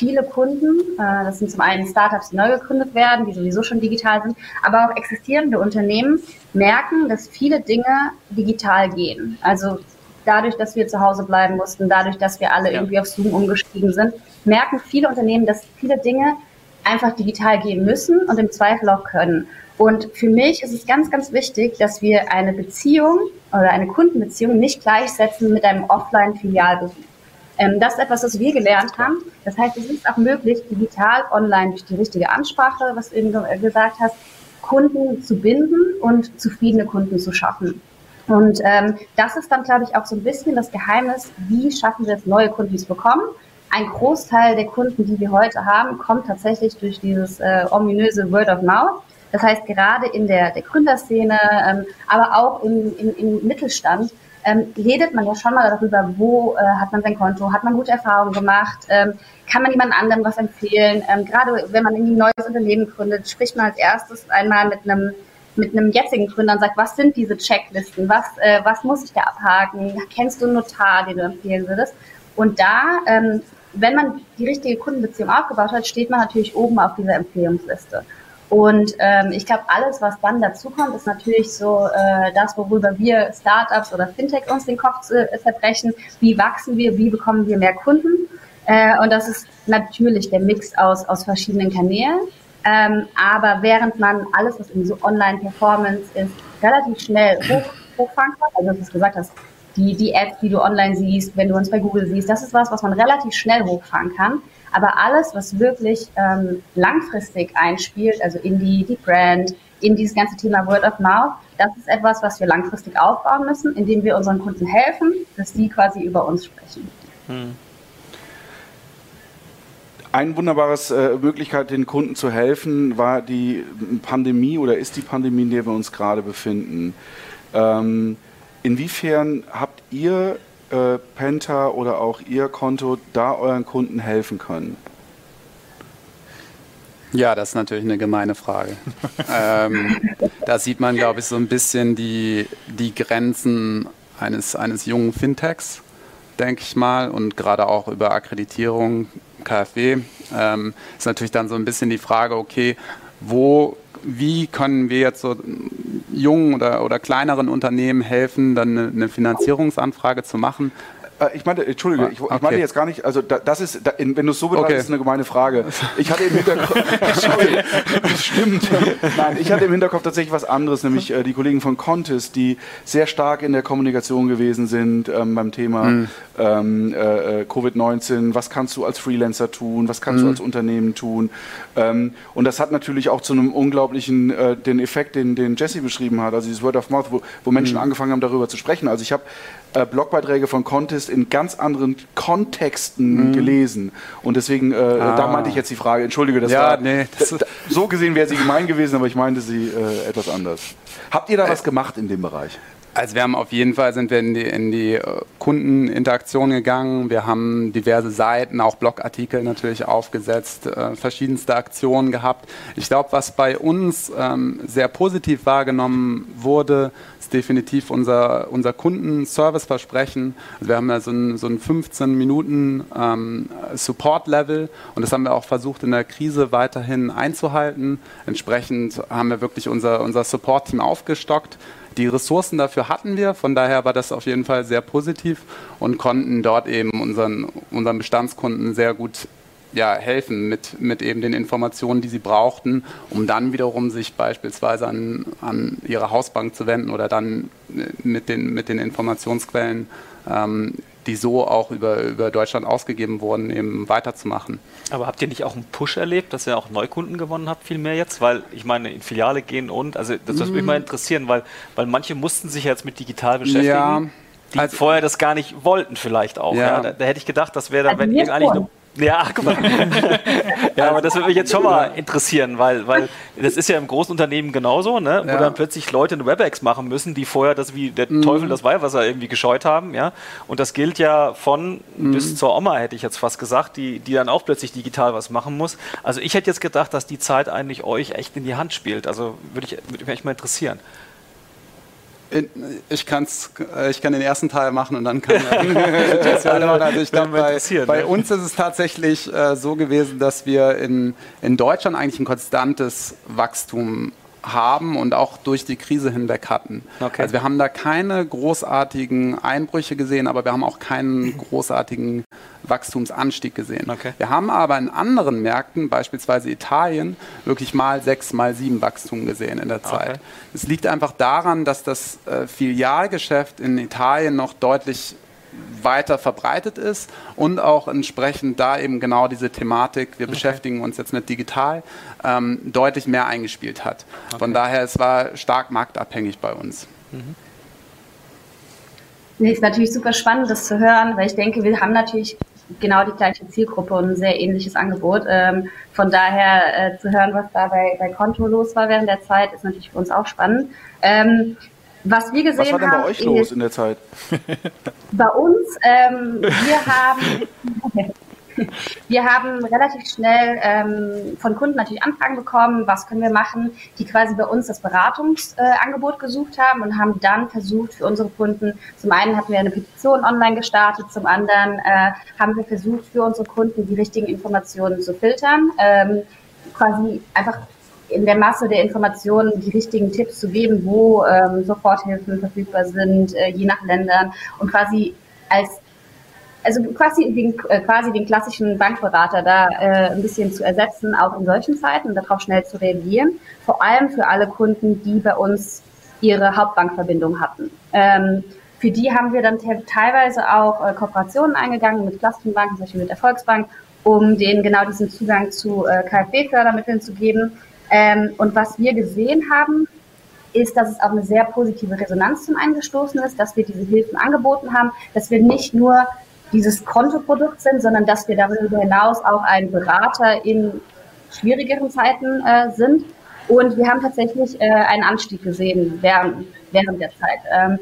viele Kunden, äh, das sind zum einen Startups, die neu gegründet werden, die sowieso schon digital sind, aber auch existierende Unternehmen merken, dass viele Dinge digital gehen. Also dadurch, dass wir zu Hause bleiben mussten, dadurch, dass wir alle ja. irgendwie auf Zoom umgestiegen sind, merken viele Unternehmen, dass viele Dinge einfach digital gehen müssen und im Zweifel auch können. Und für mich ist es ganz, ganz wichtig, dass wir eine Beziehung oder eine Kundenbeziehung nicht gleichsetzen mit einem Offline-Filialbesuch. Ähm, das ist etwas, was wir gelernt haben. Das heißt, es ist auch möglich, digital, online durch die richtige Ansprache, was du eben gesagt hast, Kunden zu binden und zufriedene Kunden zu schaffen. Und ähm, das ist dann, glaube ich, auch so ein bisschen das Geheimnis, wie schaffen wir es, neue Kunden zu bekommen. Ein Großteil der Kunden, die wir heute haben, kommt tatsächlich durch dieses äh, ominöse Word of Mouth. Das heißt, gerade in der, der Gründerszene, ähm, aber auch im, im, im Mittelstand ähm, redet man ja schon mal darüber, wo äh, hat man sein Konto, hat man gute Erfahrungen gemacht, ähm, kann man jemand anderem was empfehlen. Ähm, gerade wenn man ein neues Unternehmen gründet, spricht man als erstes einmal mit einem mit einem jetzigen Gründer und sagt, was sind diese Checklisten, was, äh, was muss ich da abhaken, kennst du einen Notar, den du empfehlen würdest? Und da, ähm, wenn man die richtige Kundenbeziehung aufgebaut hat, steht man natürlich oben auf dieser Empfehlungsliste. Und ähm, ich glaube, alles, was dann dazukommt, ist natürlich so äh, das, worüber wir Startups oder Fintech uns den Kopf äh, zerbrechen. Wie wachsen wir? Wie bekommen wir mehr Kunden? Äh, und das ist natürlich der Mix aus, aus verschiedenen Kanälen. Ähm, aber während man alles, was in so Online-Performance ist, relativ schnell hoch, hochfahren kann, also was du gesagt hast, die, die App, die du online siehst, wenn du uns bei Google siehst, das ist was, was man relativ schnell hochfahren kann. Aber alles, was wirklich ähm, langfristig einspielt, also in die, die Brand, in dieses ganze Thema Word of Mouth, das ist etwas, was wir langfristig aufbauen müssen, indem wir unseren Kunden helfen, dass sie quasi über uns sprechen. Hm. Eine wunderbare äh, Möglichkeit, den Kunden zu helfen, war die Pandemie oder ist die Pandemie, in der wir uns gerade befinden. Ähm, inwiefern habt ihr äh, Penta oder auch Ihr Konto da euren Kunden helfen können? Ja, das ist natürlich eine gemeine Frage. ähm, da sieht man, glaube ich, so ein bisschen die, die Grenzen eines, eines jungen Fintechs, denke ich mal, und gerade auch über Akkreditierung, KfW, ähm, ist natürlich dann so ein bisschen die Frage, okay, wo wie können wir jetzt so jungen oder, oder kleineren Unternehmen helfen, dann eine, eine Finanzierungsanfrage zu machen? Äh, ich meinte, Entschuldige, ich, okay. ich meinte jetzt gar nicht, also das ist, wenn du es so betrachtest, okay. ist eine gemeine Frage. Ich hatte im Hinterkopf, stimmt. Nein, ich hatte im Hinterkopf tatsächlich was anderes, nämlich äh, die Kollegen von Contest, die sehr stark in der Kommunikation gewesen sind ähm, beim Thema mhm. ähm, äh, Covid-19. Was kannst du als Freelancer tun? Was kannst mhm. du als Unternehmen tun? Ähm, und das hat natürlich auch zu einem unglaublichen, äh, den Effekt, den, den Jesse beschrieben hat, also dieses Word of Mouth, wo, wo Menschen mhm. angefangen haben, darüber zu sprechen. Also ich habe äh, Blogbeiträge von Contest in ganz anderen Kontexten mhm. gelesen. Und deswegen, äh, ah. da meinte ich jetzt die Frage, entschuldige, das ja, war, nee, das so gesehen wäre sie gemein gewesen, aber ich meinte sie äh, etwas anders. Habt ihr da was gemacht in dem Bereich? Also wir haben auf jeden Fall sind wir in die, in die äh, Kundeninteraktion gegangen. Wir haben diverse Seiten, auch Blogartikel natürlich aufgesetzt, äh, verschiedenste Aktionen gehabt. Ich glaube, was bei uns ähm, sehr positiv wahrgenommen wurde, ist definitiv unser, unser Kundenservice-Versprechen. Also wir haben ja so ein, so ein 15 Minuten ähm, Support-Level und das haben wir auch versucht in der Krise weiterhin einzuhalten. Entsprechend haben wir wirklich unser, unser Support-Team aufgestockt. Die Ressourcen dafür hatten wir, von daher war das auf jeden Fall sehr positiv und konnten dort eben unseren, unseren Bestandskunden sehr gut ja, helfen mit, mit eben den Informationen, die sie brauchten, um dann wiederum sich beispielsweise an, an ihre Hausbank zu wenden oder dann mit den, mit den Informationsquellen ähm, die so auch über, über Deutschland ausgegeben wurden, eben weiterzumachen. Aber habt ihr nicht auch einen Push erlebt, dass ihr auch Neukunden gewonnen habt, viel mehr jetzt? Weil ich meine, in Filiale gehen und, also das würde mich mal mhm. interessieren, weil, weil manche mussten sich jetzt mit digital beschäftigen. Ja, die also, vorher das gar nicht wollten vielleicht auch. Ja. ja. Da, da, hätte ich gedacht, das wäre, also wenn ihr eigentlich eine ja, guck mal. ja, aber das würde mich jetzt schon mal interessieren, weil, weil das ist ja im großen Unternehmen genauso, ne? wo ja. dann plötzlich Leute eine WebEx machen müssen, die vorher das wie der mhm. Teufel das Weihwasser irgendwie gescheut haben. Ja? Und das gilt ja von mhm. bis zur Oma, hätte ich jetzt fast gesagt, die, die dann auch plötzlich digital was machen muss. Also ich hätte jetzt gedacht, dass die Zeit eigentlich euch echt in die Hand spielt. Also würde ich, würde mich echt mal interessieren. Ich, kann's, äh, ich kann den ersten Teil machen und dann kann ich Also ich glaube, bei, bei ne? uns ist es tatsächlich äh, so gewesen, dass wir in, in Deutschland eigentlich ein konstantes Wachstum haben und auch durch die Krise hinweg hatten. Okay. Also wir haben da keine großartigen Einbrüche gesehen, aber wir haben auch keinen großartigen Wachstumsanstieg gesehen. Okay. Wir haben aber in anderen Märkten, beispielsweise Italien, wirklich mal sechs, mal sieben Wachstum gesehen in der Zeit. Es okay. liegt einfach daran, dass das äh, Filialgeschäft in Italien noch deutlich weiter verbreitet ist und auch entsprechend da eben genau diese Thematik, wir okay. beschäftigen uns jetzt mit digital, ähm, deutlich mehr eingespielt hat. Okay. Von daher, es war stark marktabhängig bei uns. Mhm. Nee, ist natürlich super spannend, das zu hören, weil ich denke, wir haben natürlich genau die gleiche Zielgruppe und ein sehr ähnliches Angebot. Ähm, von daher äh, zu hören, was da bei, bei Konto los war während der Zeit, ist natürlich für uns auch spannend. Ähm, was wir gesehen haben. Was war denn bei euch los in der Zeit? Bei uns, ähm, wir haben. Wir haben relativ schnell ähm, von Kunden natürlich Anfragen bekommen, was können wir machen, die quasi bei uns das Beratungsangebot äh, gesucht haben und haben dann versucht für unsere Kunden, zum einen hatten wir eine Petition online gestartet, zum anderen äh, haben wir versucht für unsere Kunden die richtigen Informationen zu filtern, ähm, quasi einfach in der Masse der Informationen die richtigen Tipps zu geben, wo ähm, Soforthilfen verfügbar sind, äh, je nach Ländern und quasi als also quasi den, äh, quasi den klassischen Bankberater da äh, ein bisschen zu ersetzen, auch in solchen Zeiten darauf schnell zu reagieren. Vor allem für alle Kunden, die bei uns ihre Hauptbankverbindung hatten. Ähm, für die haben wir dann teilweise auch äh, Kooperationen eingegangen mit klassischen Banken, zum Beispiel mit der Volksbank, um denen genau diesen Zugang zu äh, KfW-Fördermitteln zu geben. Ähm, und was wir gesehen haben, ist, dass es auch eine sehr positive Resonanz zum einen gestoßen ist, dass wir diese Hilfen angeboten haben, dass wir nicht nur dieses Kontoprodukt sind, sondern dass wir darüber hinaus auch ein Berater in schwierigeren Zeiten äh, sind. Und wir haben tatsächlich äh, einen Anstieg gesehen während, während der Zeit. Ähm,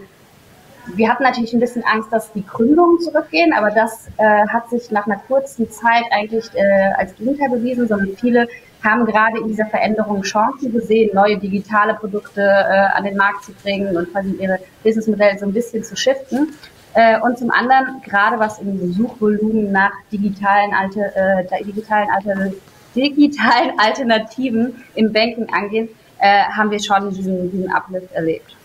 wir hatten natürlich ein bisschen Angst, dass die Gründungen zurückgehen, aber das äh, hat sich nach einer kurzen Zeit eigentlich äh, als Gegenteil bewiesen, sondern viele haben gerade in dieser Veränderung Chancen gesehen, neue digitale Produkte äh, an den Markt zu bringen und quasi ihre Businessmodelle so ein bisschen zu shiften. Äh, und zum anderen, gerade was im Suchvolumen nach digitalen, alte, äh, digitalen, alte, digitalen Alternativen im Banking angeht, äh, haben wir schon diesen, diesen Uplift erlebt.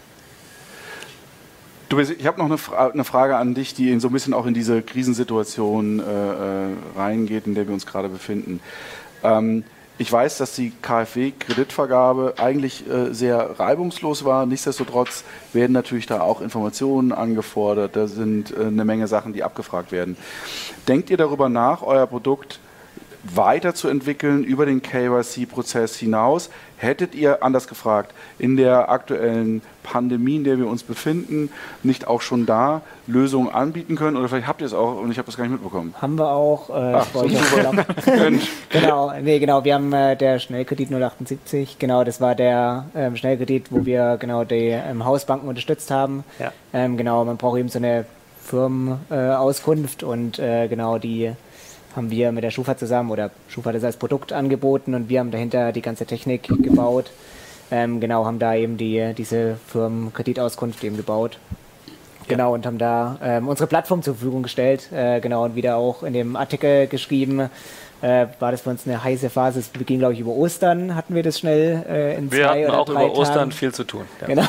Du, ich habe noch eine, Fra eine, Frage an dich, die so ein bisschen auch in diese Krisensituation äh, äh, reingeht, in der wir uns gerade befinden. Ähm, ich weiß, dass die KfW-Kreditvergabe eigentlich äh, sehr reibungslos war. Nichtsdestotrotz werden natürlich da auch Informationen angefordert. Da sind äh, eine Menge Sachen, die abgefragt werden. Denkt ihr darüber nach, euer Produkt weiterzuentwickeln über den KYC-Prozess hinaus? Hättet ihr, anders gefragt, in der aktuellen Pandemie, in der wir uns befinden, nicht auch schon da Lösungen anbieten können? Oder vielleicht habt ihr es auch und ich habe das gar nicht mitbekommen. Haben wir auch. Äh, Ach, genau, nee, genau. Wir haben äh, der Schnellkredit 078, genau, das war der ähm, Schnellkredit, wo wir genau die ähm, Hausbanken unterstützt haben. Ja. Ähm, genau, man braucht eben so eine Firmenauskunft äh, und äh, genau die haben wir mit der Schufa zusammen oder Schufa das als Produkt angeboten und wir haben dahinter die ganze Technik gebaut. Ähm, genau, haben da eben die, diese Firmenkreditauskunft eben gebaut. Genau, und haben da ähm, unsere Plattform zur Verfügung gestellt. Äh, genau, und wieder auch in dem Artikel geschrieben, äh, war das für uns eine heiße Phase. Es beging, glaube ich, über Ostern hatten wir das schnell äh, in wir zwei oder auch drei über Ostern viel zu tun. Ja. Genau,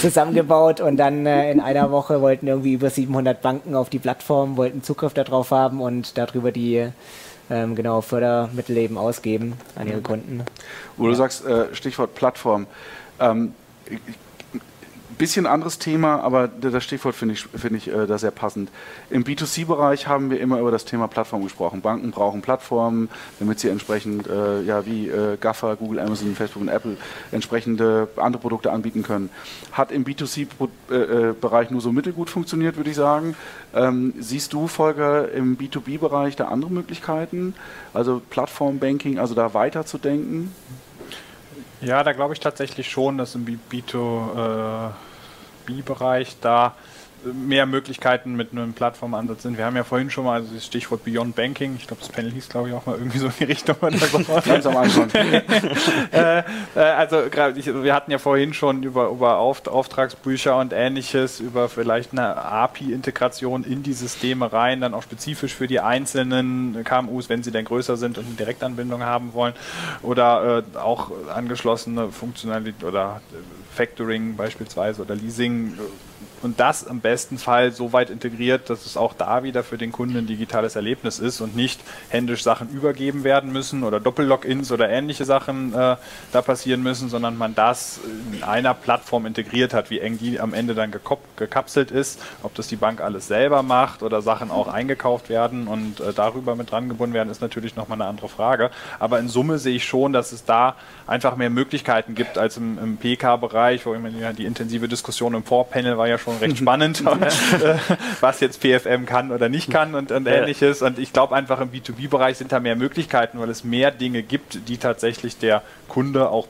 zusammengebaut und dann äh, in einer Woche wollten irgendwie über 700 Banken auf die Plattform, wollten Zugriff darauf haben und darüber die ähm, genau Fördermittel eben ausgeben an ihre Kunden. Wo ja. du sagst, äh, Stichwort Plattform. Ähm, bisschen anderes Thema, aber das Stichwort finde ich, find ich äh, da sehr passend. Im B2C-Bereich haben wir immer über das Thema Plattform gesprochen. Banken brauchen Plattformen, damit sie entsprechend, äh, ja, wie äh, Gaffer, Google, Amazon, Facebook und Apple entsprechende andere Produkte anbieten können. Hat im B2C-Bereich äh, äh, nur so mittelgut funktioniert, würde ich sagen. Ähm, siehst du, Volker, im B2B-Bereich da andere Möglichkeiten? Also Plattform-Banking, also da weiterzudenken? Ja, da glaube ich tatsächlich schon, dass im B2, B-Bereich da mehr Möglichkeiten mit einem Plattformansatz sind. Wir haben ja vorhin schon mal also das Stichwort Beyond Banking, ich glaube, das Panel hieß, glaube ich, auch mal irgendwie so in die Richtung. Ganz am Anfang. äh, äh, also wir hatten ja vorhin schon über, über Auftragsbücher und ähnliches, über vielleicht eine API-Integration in die Systeme rein, dann auch spezifisch für die einzelnen KMUs, wenn sie denn größer sind und eine Direktanbindung haben wollen oder äh, auch angeschlossene Funktionalität oder Factoring beispielsweise oder Leasing und das im besten Fall so weit integriert, dass es auch da wieder für den Kunden ein digitales Erlebnis ist und nicht händisch Sachen übergeben werden müssen oder Doppel-Logins oder ähnliche Sachen äh, da passieren müssen, sondern man das in einer Plattform integriert hat, wie eng die am Ende dann gekapselt ist, ob das die Bank alles selber macht oder Sachen auch eingekauft werden und äh, darüber mit dran gebunden werden, ist natürlich nochmal eine andere Frage. Aber in Summe sehe ich schon, dass es da einfach mehr Möglichkeiten gibt als im, im PK-Bereich, wo immer die intensive Diskussion im Vorpanel war ja schon schon recht spannend, äh, was jetzt PFM kann oder nicht kann und, und ähnliches. Und ich glaube einfach im B2B-Bereich sind da mehr Möglichkeiten, weil es mehr Dinge gibt, die tatsächlich der Kunde auch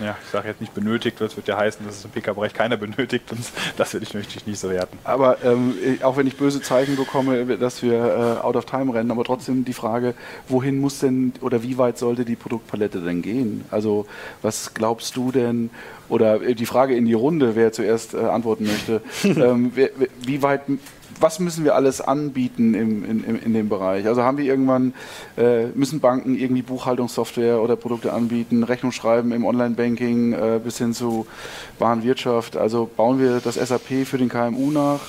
ja, ich sage jetzt nicht benötigt, das wird ja heißen, dass es im PK-Bereich keiner benötigt und das würde ich natürlich nicht so werten. Aber ähm, auch wenn ich böse Zeichen bekomme, dass wir äh, out of time rennen, aber trotzdem die Frage, wohin muss denn oder wie weit sollte die Produktpalette denn gehen? Also was glaubst du denn, oder äh, die Frage in die Runde, wer zuerst äh, antworten möchte, ähm, wie weit was müssen wir alles anbieten im, in, in dem Bereich? Also haben wir irgendwann, äh, müssen Banken irgendwie Buchhaltungssoftware oder Produkte anbieten, Rechnung schreiben im Online-Banking äh, bis hin zu Warenwirtschaft? Also bauen wir das SAP für den KMU nach?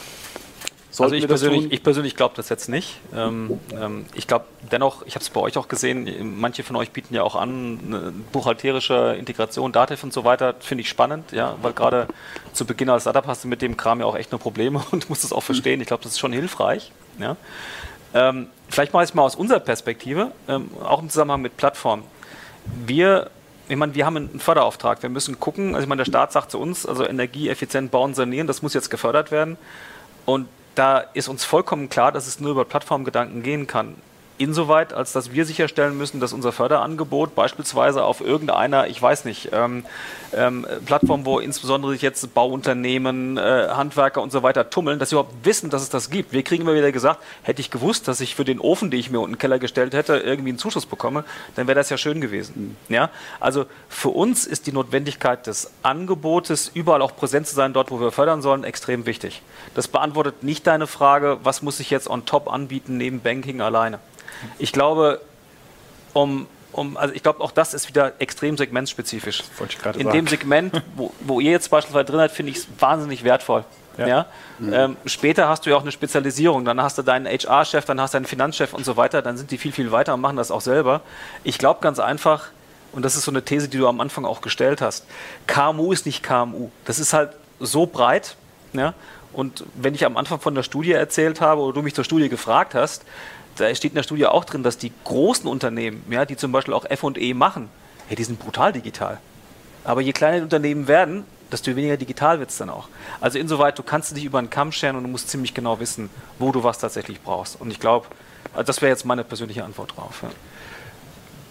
Sollten also ich persönlich, ich persönlich glaube das jetzt nicht. Ähm, ähm, ich glaube dennoch, ich habe es bei euch auch gesehen, manche von euch bieten ja auch an, eine buchhalterische Integration, Dativ und so weiter, finde ich spannend, ja, weil gerade zu Beginn als Startup hast du mit dem Kram ja auch echt nur Probleme und musst es auch verstehen. Ich glaube, das ist schon hilfreich. Ja. Ähm, vielleicht mache ich es mal aus unserer Perspektive, ähm, auch im Zusammenhang mit Plattformen. Wir ich meine, wir haben einen Förderauftrag. Wir müssen gucken, also ich meine, der Staat sagt zu uns, also energieeffizient bauen, sanieren, das muss jetzt gefördert werden. Und da ist uns vollkommen klar, dass es nur über Plattformgedanken gehen kann. Insoweit, als dass wir sicherstellen müssen, dass unser Förderangebot beispielsweise auf irgendeiner, ich weiß nicht, ähm, ähm, Plattform, wo insbesondere sich jetzt Bauunternehmen, äh, Handwerker und so weiter tummeln, dass sie überhaupt wissen, dass es das gibt. Wir kriegen immer wieder gesagt, hätte ich gewusst, dass ich für den Ofen, den ich mir unten den Keller gestellt hätte, irgendwie einen Zuschuss bekomme, dann wäre das ja schön gewesen. Mhm. Ja? Also für uns ist die Notwendigkeit des Angebotes, überall auch präsent zu sein, dort, wo wir fördern sollen, extrem wichtig. Das beantwortet nicht deine Frage, was muss ich jetzt on top anbieten neben Banking alleine. Ich glaube, um um, also ich glaube, auch das ist wieder extrem segmentspezifisch. Wollte ich gerade In sagen. dem Segment, wo, wo, ihr jetzt beispielsweise drin seid, finde ich es wahnsinnig wertvoll. Ja. ja? Mhm. Ähm, später hast du ja auch eine Spezialisierung. Dann hast du deinen HR-Chef, dann hast du deinen Finanzchef und so weiter. Dann sind die viel, viel weiter und machen das auch selber. Ich glaube ganz einfach, und das ist so eine These, die du am Anfang auch gestellt hast, KMU ist nicht KMU. Das ist halt so breit. Ja? Und wenn ich am Anfang von der Studie erzählt habe oder du mich zur Studie gefragt hast, da steht in der Studie auch drin, dass die großen Unternehmen, ja, die zum Beispiel auch F&E machen, ja, die sind brutal digital. Aber je kleiner die Unternehmen werden, desto weniger digital wird es dann auch. Also insoweit, du kannst dich über einen Kamm scheren und du musst ziemlich genau wissen, wo du was tatsächlich brauchst. Und ich glaube, also das wäre jetzt meine persönliche Antwort drauf. Ja.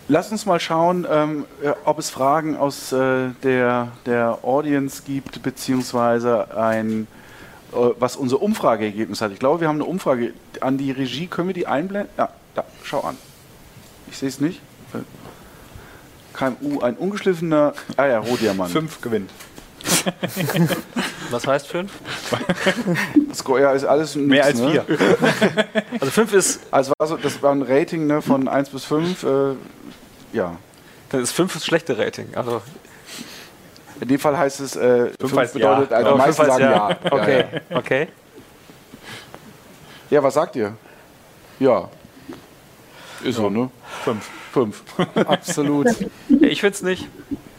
Lass uns mal schauen, ähm, ob es Fragen aus äh, der, der Audience gibt, beziehungsweise ein, äh, was unser Umfrageergebnis hat. Ich glaube, wir haben eine Umfrage an die Regie. Können wir die einblenden? Ja, da, schau an. Ich sehe es nicht. KMU, ein ungeschliffener, ah ja, Rohdiamant. Fünf gewinnt. Was heißt fünf? Score, ja, ist alles nix, Mehr als ne? vier. also fünf ist. Also das war ein Rating ne, von 1 bis 5. Äh, ja. Dann ist 5 das schlechte Rating. Also in dem Fall heißt es, äh, 5 heißt bedeutet, ja. also oh, meisten sagen ja. ja. Okay. Ja, okay. Ja, was sagt ihr? Ja. Ist so, ne? 5. 5. Absolut. Ich finde es nicht.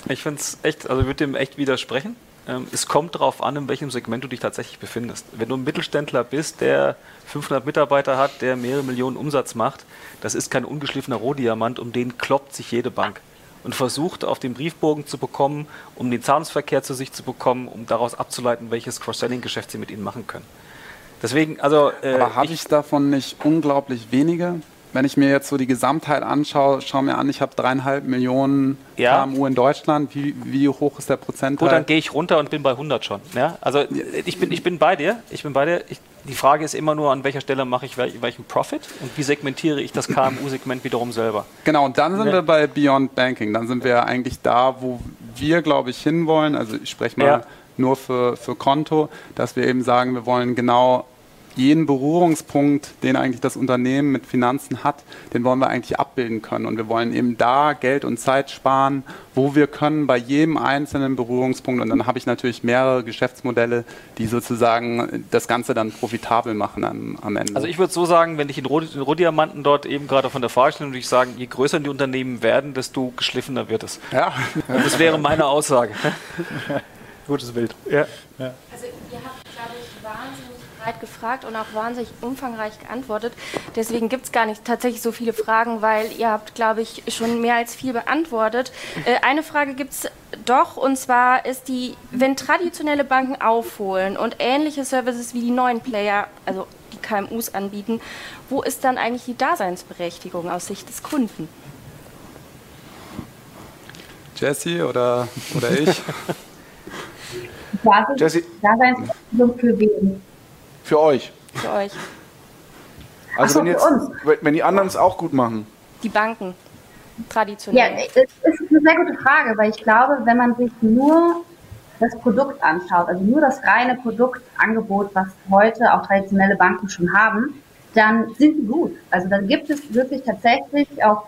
Ich finde es echt, also ich würde dem echt widersprechen. Ähm, es kommt darauf an, in welchem Segment du dich tatsächlich befindest. Wenn du ein Mittelständler bist, der 500 Mitarbeiter hat, der mehrere Millionen Umsatz macht, das ist kein ungeschliffener Rohdiamant, um den kloppt sich jede Bank und versucht auf den Briefbogen zu bekommen, um den Zahlungsverkehr zu sich zu bekommen, um daraus abzuleiten, welches Cross-Selling-Geschäft sie mit ihnen machen können. Deswegen, also. Äh, Aber habe ich, ich davon nicht unglaublich wenige? Wenn ich mir jetzt so die Gesamtheit anschaue, schau mir an, ich habe dreieinhalb Millionen ja. KMU in Deutschland. Wie, wie hoch ist der Prozentteil? Gut, dann gehe ich runter und bin bei 100 schon. Ja? Also ich bin, ich bin bei dir. Ich bin bei dir. Ich, die Frage ist immer nur, an welcher Stelle mache ich welchen Profit und wie segmentiere ich das KMU-Segment wiederum selber. Genau, und dann sind ja. wir bei Beyond Banking. Dann sind wir eigentlich da, wo wir, glaube ich, hinwollen. Also ich spreche mal nur für, für Konto, dass wir eben sagen, wir wollen genau jeden Berührungspunkt, den eigentlich das Unternehmen mit Finanzen hat, den wollen wir eigentlich abbilden können. Und wir wollen eben da Geld und Zeit sparen, wo wir können, bei jedem einzelnen Berührungspunkt. Und dann habe ich natürlich mehrere Geschäftsmodelle, die sozusagen das Ganze dann profitabel machen am, am Ende. Also ich würde so sagen, wenn ich in Rohdiamanten dort eben gerade von der Vorstellung würde ich sagen, je größer die Unternehmen werden, desto geschliffener wird es. Ja. Das wäre meine Aussage. Gutes Bild. Ja. ja. Also ihr habt, breit gefragt und auch wahnsinnig umfangreich geantwortet. Deswegen gibt es gar nicht tatsächlich so viele Fragen, weil ihr habt, glaube ich, schon mehr als viel beantwortet. Äh, eine Frage gibt es doch, und zwar ist die, wenn traditionelle Banken aufholen und ähnliche Services wie die neuen Player, also die KMUs anbieten, wo ist dann eigentlich die Daseinsberechtigung aus Sicht des Kunden? Jesse oder, oder ich? Jesse. Daseinsberechtigung für wen? Für euch. Für euch. Also so, wenn, jetzt, wenn die anderen es auch gut machen. Die Banken. Traditionell. Ja, das ist eine sehr gute Frage, weil ich glaube, wenn man sich nur das Produkt anschaut, also nur das reine Produktangebot, was heute auch traditionelle Banken schon haben, dann sind die gut. Also dann gibt es wirklich tatsächlich auch,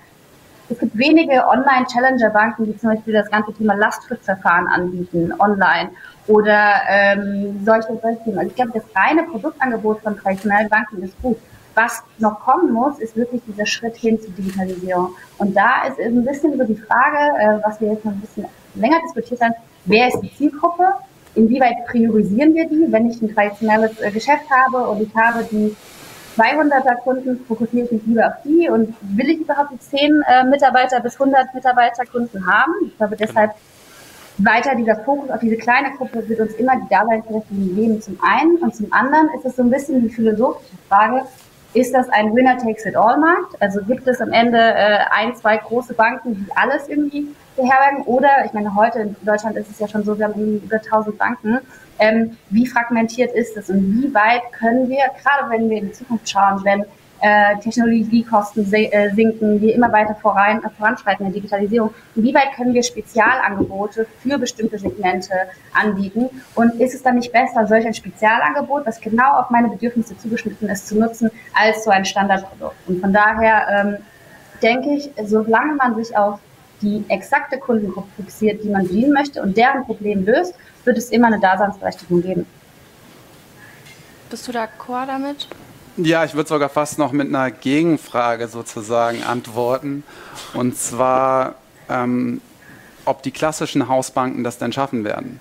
es gibt wenige Online-Challenger-Banken, die zum Beispiel das ganze Thema Lastschriftverfahren anbieten, online oder ähm, solche, solche Themen. Also ich glaube, das reine Produktangebot von traditionellen Banken ist gut. Was noch kommen muss, ist wirklich dieser Schritt hin zur Digitalisierung. Und da ist ein bisschen so die Frage, äh, was wir jetzt noch ein bisschen länger diskutiert haben, wer ist die Zielgruppe? Inwieweit priorisieren wir die? Wenn ich ein traditionelles äh, Geschäft habe und ich habe die 200er Kunden, fokussiere ich mich lieber auf die und will ich überhaupt die 10 äh, Mitarbeiter bis 100 Mitarbeiter Kunden haben? Ich glaube, deshalb weiter dieser Fokus auf diese kleine Gruppe wird uns immer die Daseinsberechtigung geben, zum einen. Und zum anderen ist es so ein bisschen die philosophische Frage, ist das ein Winner-Takes-it-all-Markt? Also gibt es am Ende äh, ein, zwei große Banken, die alles irgendwie beherbergen? Oder, ich meine, heute in Deutschland ist es ja schon so, wir haben über 1000 Banken. Ähm, wie fragmentiert ist es und wie weit können wir, gerade wenn wir in die Zukunft schauen, wenn äh, Technologiekosten äh, sinken, wir immer weiter voran, voranschreiten in der Digitalisierung. Inwieweit können wir Spezialangebote für bestimmte Segmente anbieten? Und ist es dann nicht besser, solch ein Spezialangebot, das genau auf meine Bedürfnisse zugeschnitten ist, zu nutzen, als so ein Standardprodukt? Und von daher ähm, denke ich, solange man sich auf die exakte Kundengruppe fokussiert, die man bedienen möchte und deren Problem löst, wird es immer eine Daseinsberechtigung geben. Bist du d'accord damit? Ja, ich würde sogar fast noch mit einer Gegenfrage sozusagen antworten. Und zwar, ähm, ob die klassischen Hausbanken das denn schaffen werden.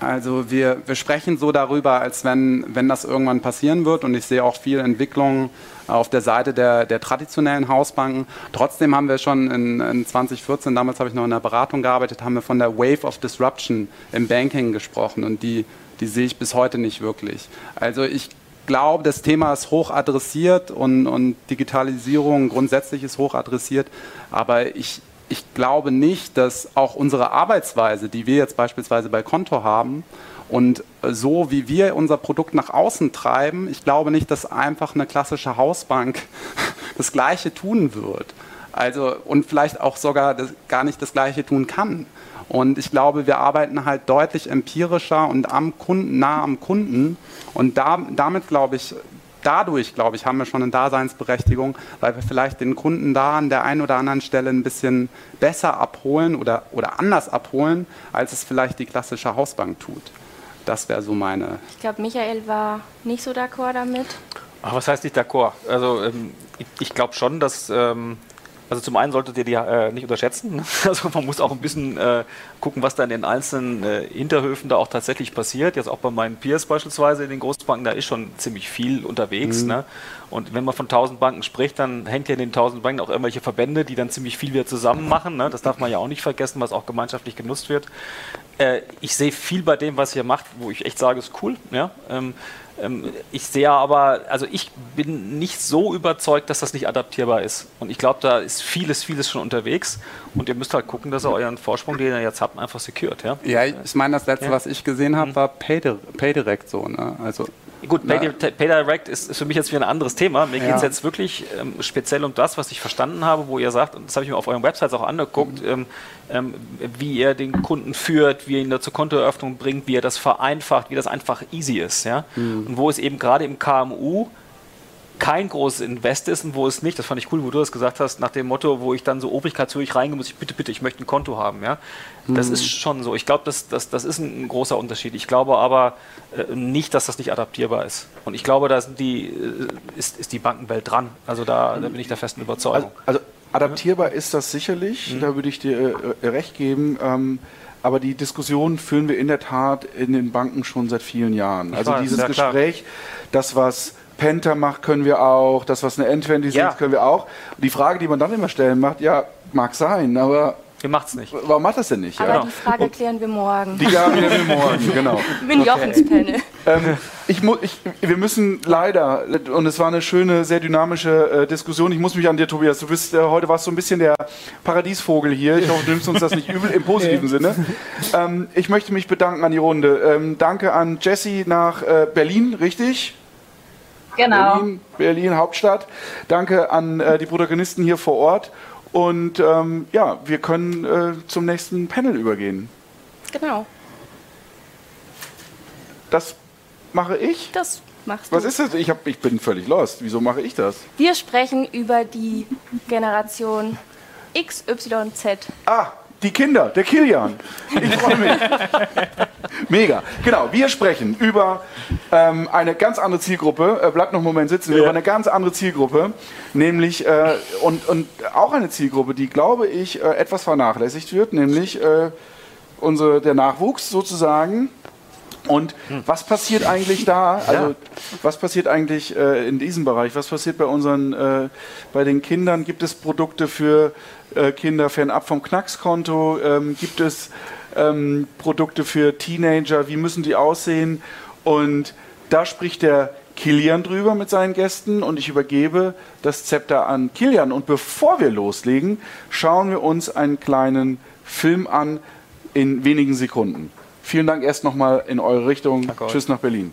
Also wir, wir sprechen so darüber, als wenn, wenn das irgendwann passieren wird und ich sehe auch viel Entwicklung auf der Seite der, der traditionellen Hausbanken. Trotzdem haben wir schon in, in 2014, damals habe ich noch in der Beratung gearbeitet, haben wir von der Wave of Disruption im Banking gesprochen und die, die sehe ich bis heute nicht wirklich. Also ich glaube, das Thema ist hoch adressiert und, und Digitalisierung grundsätzlich ist hoch adressiert, aber ich, ich glaube nicht, dass auch unsere Arbeitsweise, die wir jetzt beispielsweise bei Konto haben, und so wie wir unser Produkt nach außen treiben, ich glaube nicht, dass einfach eine klassische Hausbank das Gleiche tun wird. Also, und vielleicht auch sogar das, gar nicht das Gleiche tun kann. Und ich glaube, wir arbeiten halt deutlich empirischer und am Kunden, nah am Kunden. Und da, damit, glaube ich, dadurch, glaube ich, haben wir schon eine Daseinsberechtigung, weil wir vielleicht den Kunden da an der einen oder anderen Stelle ein bisschen besser abholen oder, oder anders abholen, als es vielleicht die klassische Hausbank tut. Das wäre so meine. Ich glaube, Michael war nicht so d'accord damit. Ach, was heißt nicht d'accord? Also ähm, ich, ich glaube schon, dass ähm, also zum einen solltet ihr die äh, nicht unterschätzen. Also man muss auch ein bisschen äh, gucken, was da in den einzelnen äh, Hinterhöfen da auch tatsächlich passiert. Jetzt auch bei meinen Peers beispielsweise in den Großbanken, da ist schon ziemlich viel unterwegs. Mhm. Ne? Und wenn man von 1000 Banken spricht, dann hängt ja in den 1000 Banken auch irgendwelche Verbände, die dann ziemlich viel wieder zusammen machen. Ne? Das darf man ja auch nicht vergessen, was auch gemeinschaftlich genutzt wird. Äh, ich sehe viel bei dem, was ihr macht, wo ich echt sage, ist cool. Ja? Ähm, ähm, ich sehe aber, also ich bin nicht so überzeugt, dass das nicht adaptierbar ist. Und ich glaube, da ist vieles, vieles schon unterwegs. Und ihr müsst halt gucken, dass ihr euren Vorsprung, den ihr jetzt habt, einfach secured. Ja, ja ich meine, das letzte, ja. was ich gesehen habe, mhm. war PayDirect so. Ne? Also Gut, PayDirect ist, ist, für mich jetzt wieder ein anderes Thema. Mir ja. geht es jetzt wirklich ähm, speziell um das, was ich verstanden habe, wo ihr sagt, und das habe ich mir auf euren Websites auch angeguckt, mhm. ähm, ähm, wie ihr den Kunden führt, wie ihr ihn zur Kontoeröffnung bringt, wie ihr das vereinfacht, wie das einfach easy ist. Ja? Mhm. Und wo es eben gerade im KMU kein großes Invest ist und wo es nicht, das fand ich cool, wo du das gesagt hast, nach dem Motto, wo ich dann so obrigkeitshörig reingehe, muss ich bitte, bitte, ich möchte ein Konto haben. Ja? Das mhm. ist schon so. Ich glaube, das, das, das ist ein, großer Unterschied. Ich glaube aber äh, nicht, dass das nicht adaptierbar ist. Und ich glaube, da die, äh, ist, ist die Bankenwelt dran. Also da, da bin ich der festen Überzeugung. Also, also adaptierbar ist das sicherlich, mhm. da würde ich dir äh, recht geben. Ähm, aber die Diskussion führen wir in der Tat in den Banken schon seit vielen Jahren. Ich also weiß, dieses Gespräch, das was Penta macht, können wir auch, das, was eine N26 ja. können wir auch. Und die Frage, die man dann immer stellen macht, ja, mag sein, aber Ihr macht es nicht. Warum macht das denn nicht? Aber ja? die Frage klären wir morgen. Die klären wir morgen, genau. Okay. Jochens Panel. Ähm, ich, ich, wir müssen leider, und es war eine schöne, sehr dynamische äh, Diskussion. Ich muss mich an dir, Tobias. Du bist äh, heute warst so ein bisschen der Paradiesvogel hier. Ich hoffe, du nimmst uns das nicht übel im positiven Sinne. Ähm, ich möchte mich bedanken an die Runde. Ähm, danke an Jesse nach äh, Berlin, richtig? Genau. Berlin, Berlin Hauptstadt. Danke an äh, die Protagonisten hier vor Ort. Und ähm, ja, wir können äh, zum nächsten Panel übergehen. Genau. Das mache ich? Das machst du. Was ist das? Ich, hab, ich bin völlig lost. Wieso mache ich das? Wir sprechen über die Generation XYZ. Ah, die Kinder, der Kilian. Ich freue mich. Mega. Genau, wir sprechen über ähm, eine ganz andere Zielgruppe. Äh, bleibt noch einen Moment sitzen. Ja. Über eine ganz andere Zielgruppe. Nämlich, äh, und, und auch eine Zielgruppe, die, glaube ich, äh, etwas vernachlässigt wird. Nämlich äh, unsere, der Nachwuchs sozusagen. Und was passiert eigentlich da? Also was passiert eigentlich äh, in diesem Bereich? Was passiert bei unseren, äh, bei den Kindern? Gibt es Produkte für äh, Kinder fernab vom Knackskonto? Ähm, gibt es ähm, Produkte für Teenager? Wie müssen die aussehen? Und da spricht der Kilian drüber mit seinen Gästen und ich übergebe das Zepter an Kilian. Und bevor wir loslegen, schauen wir uns einen kleinen Film an in wenigen Sekunden. Vielen Dank erst nochmal in eure Richtung. Danke Tschüss nach Berlin.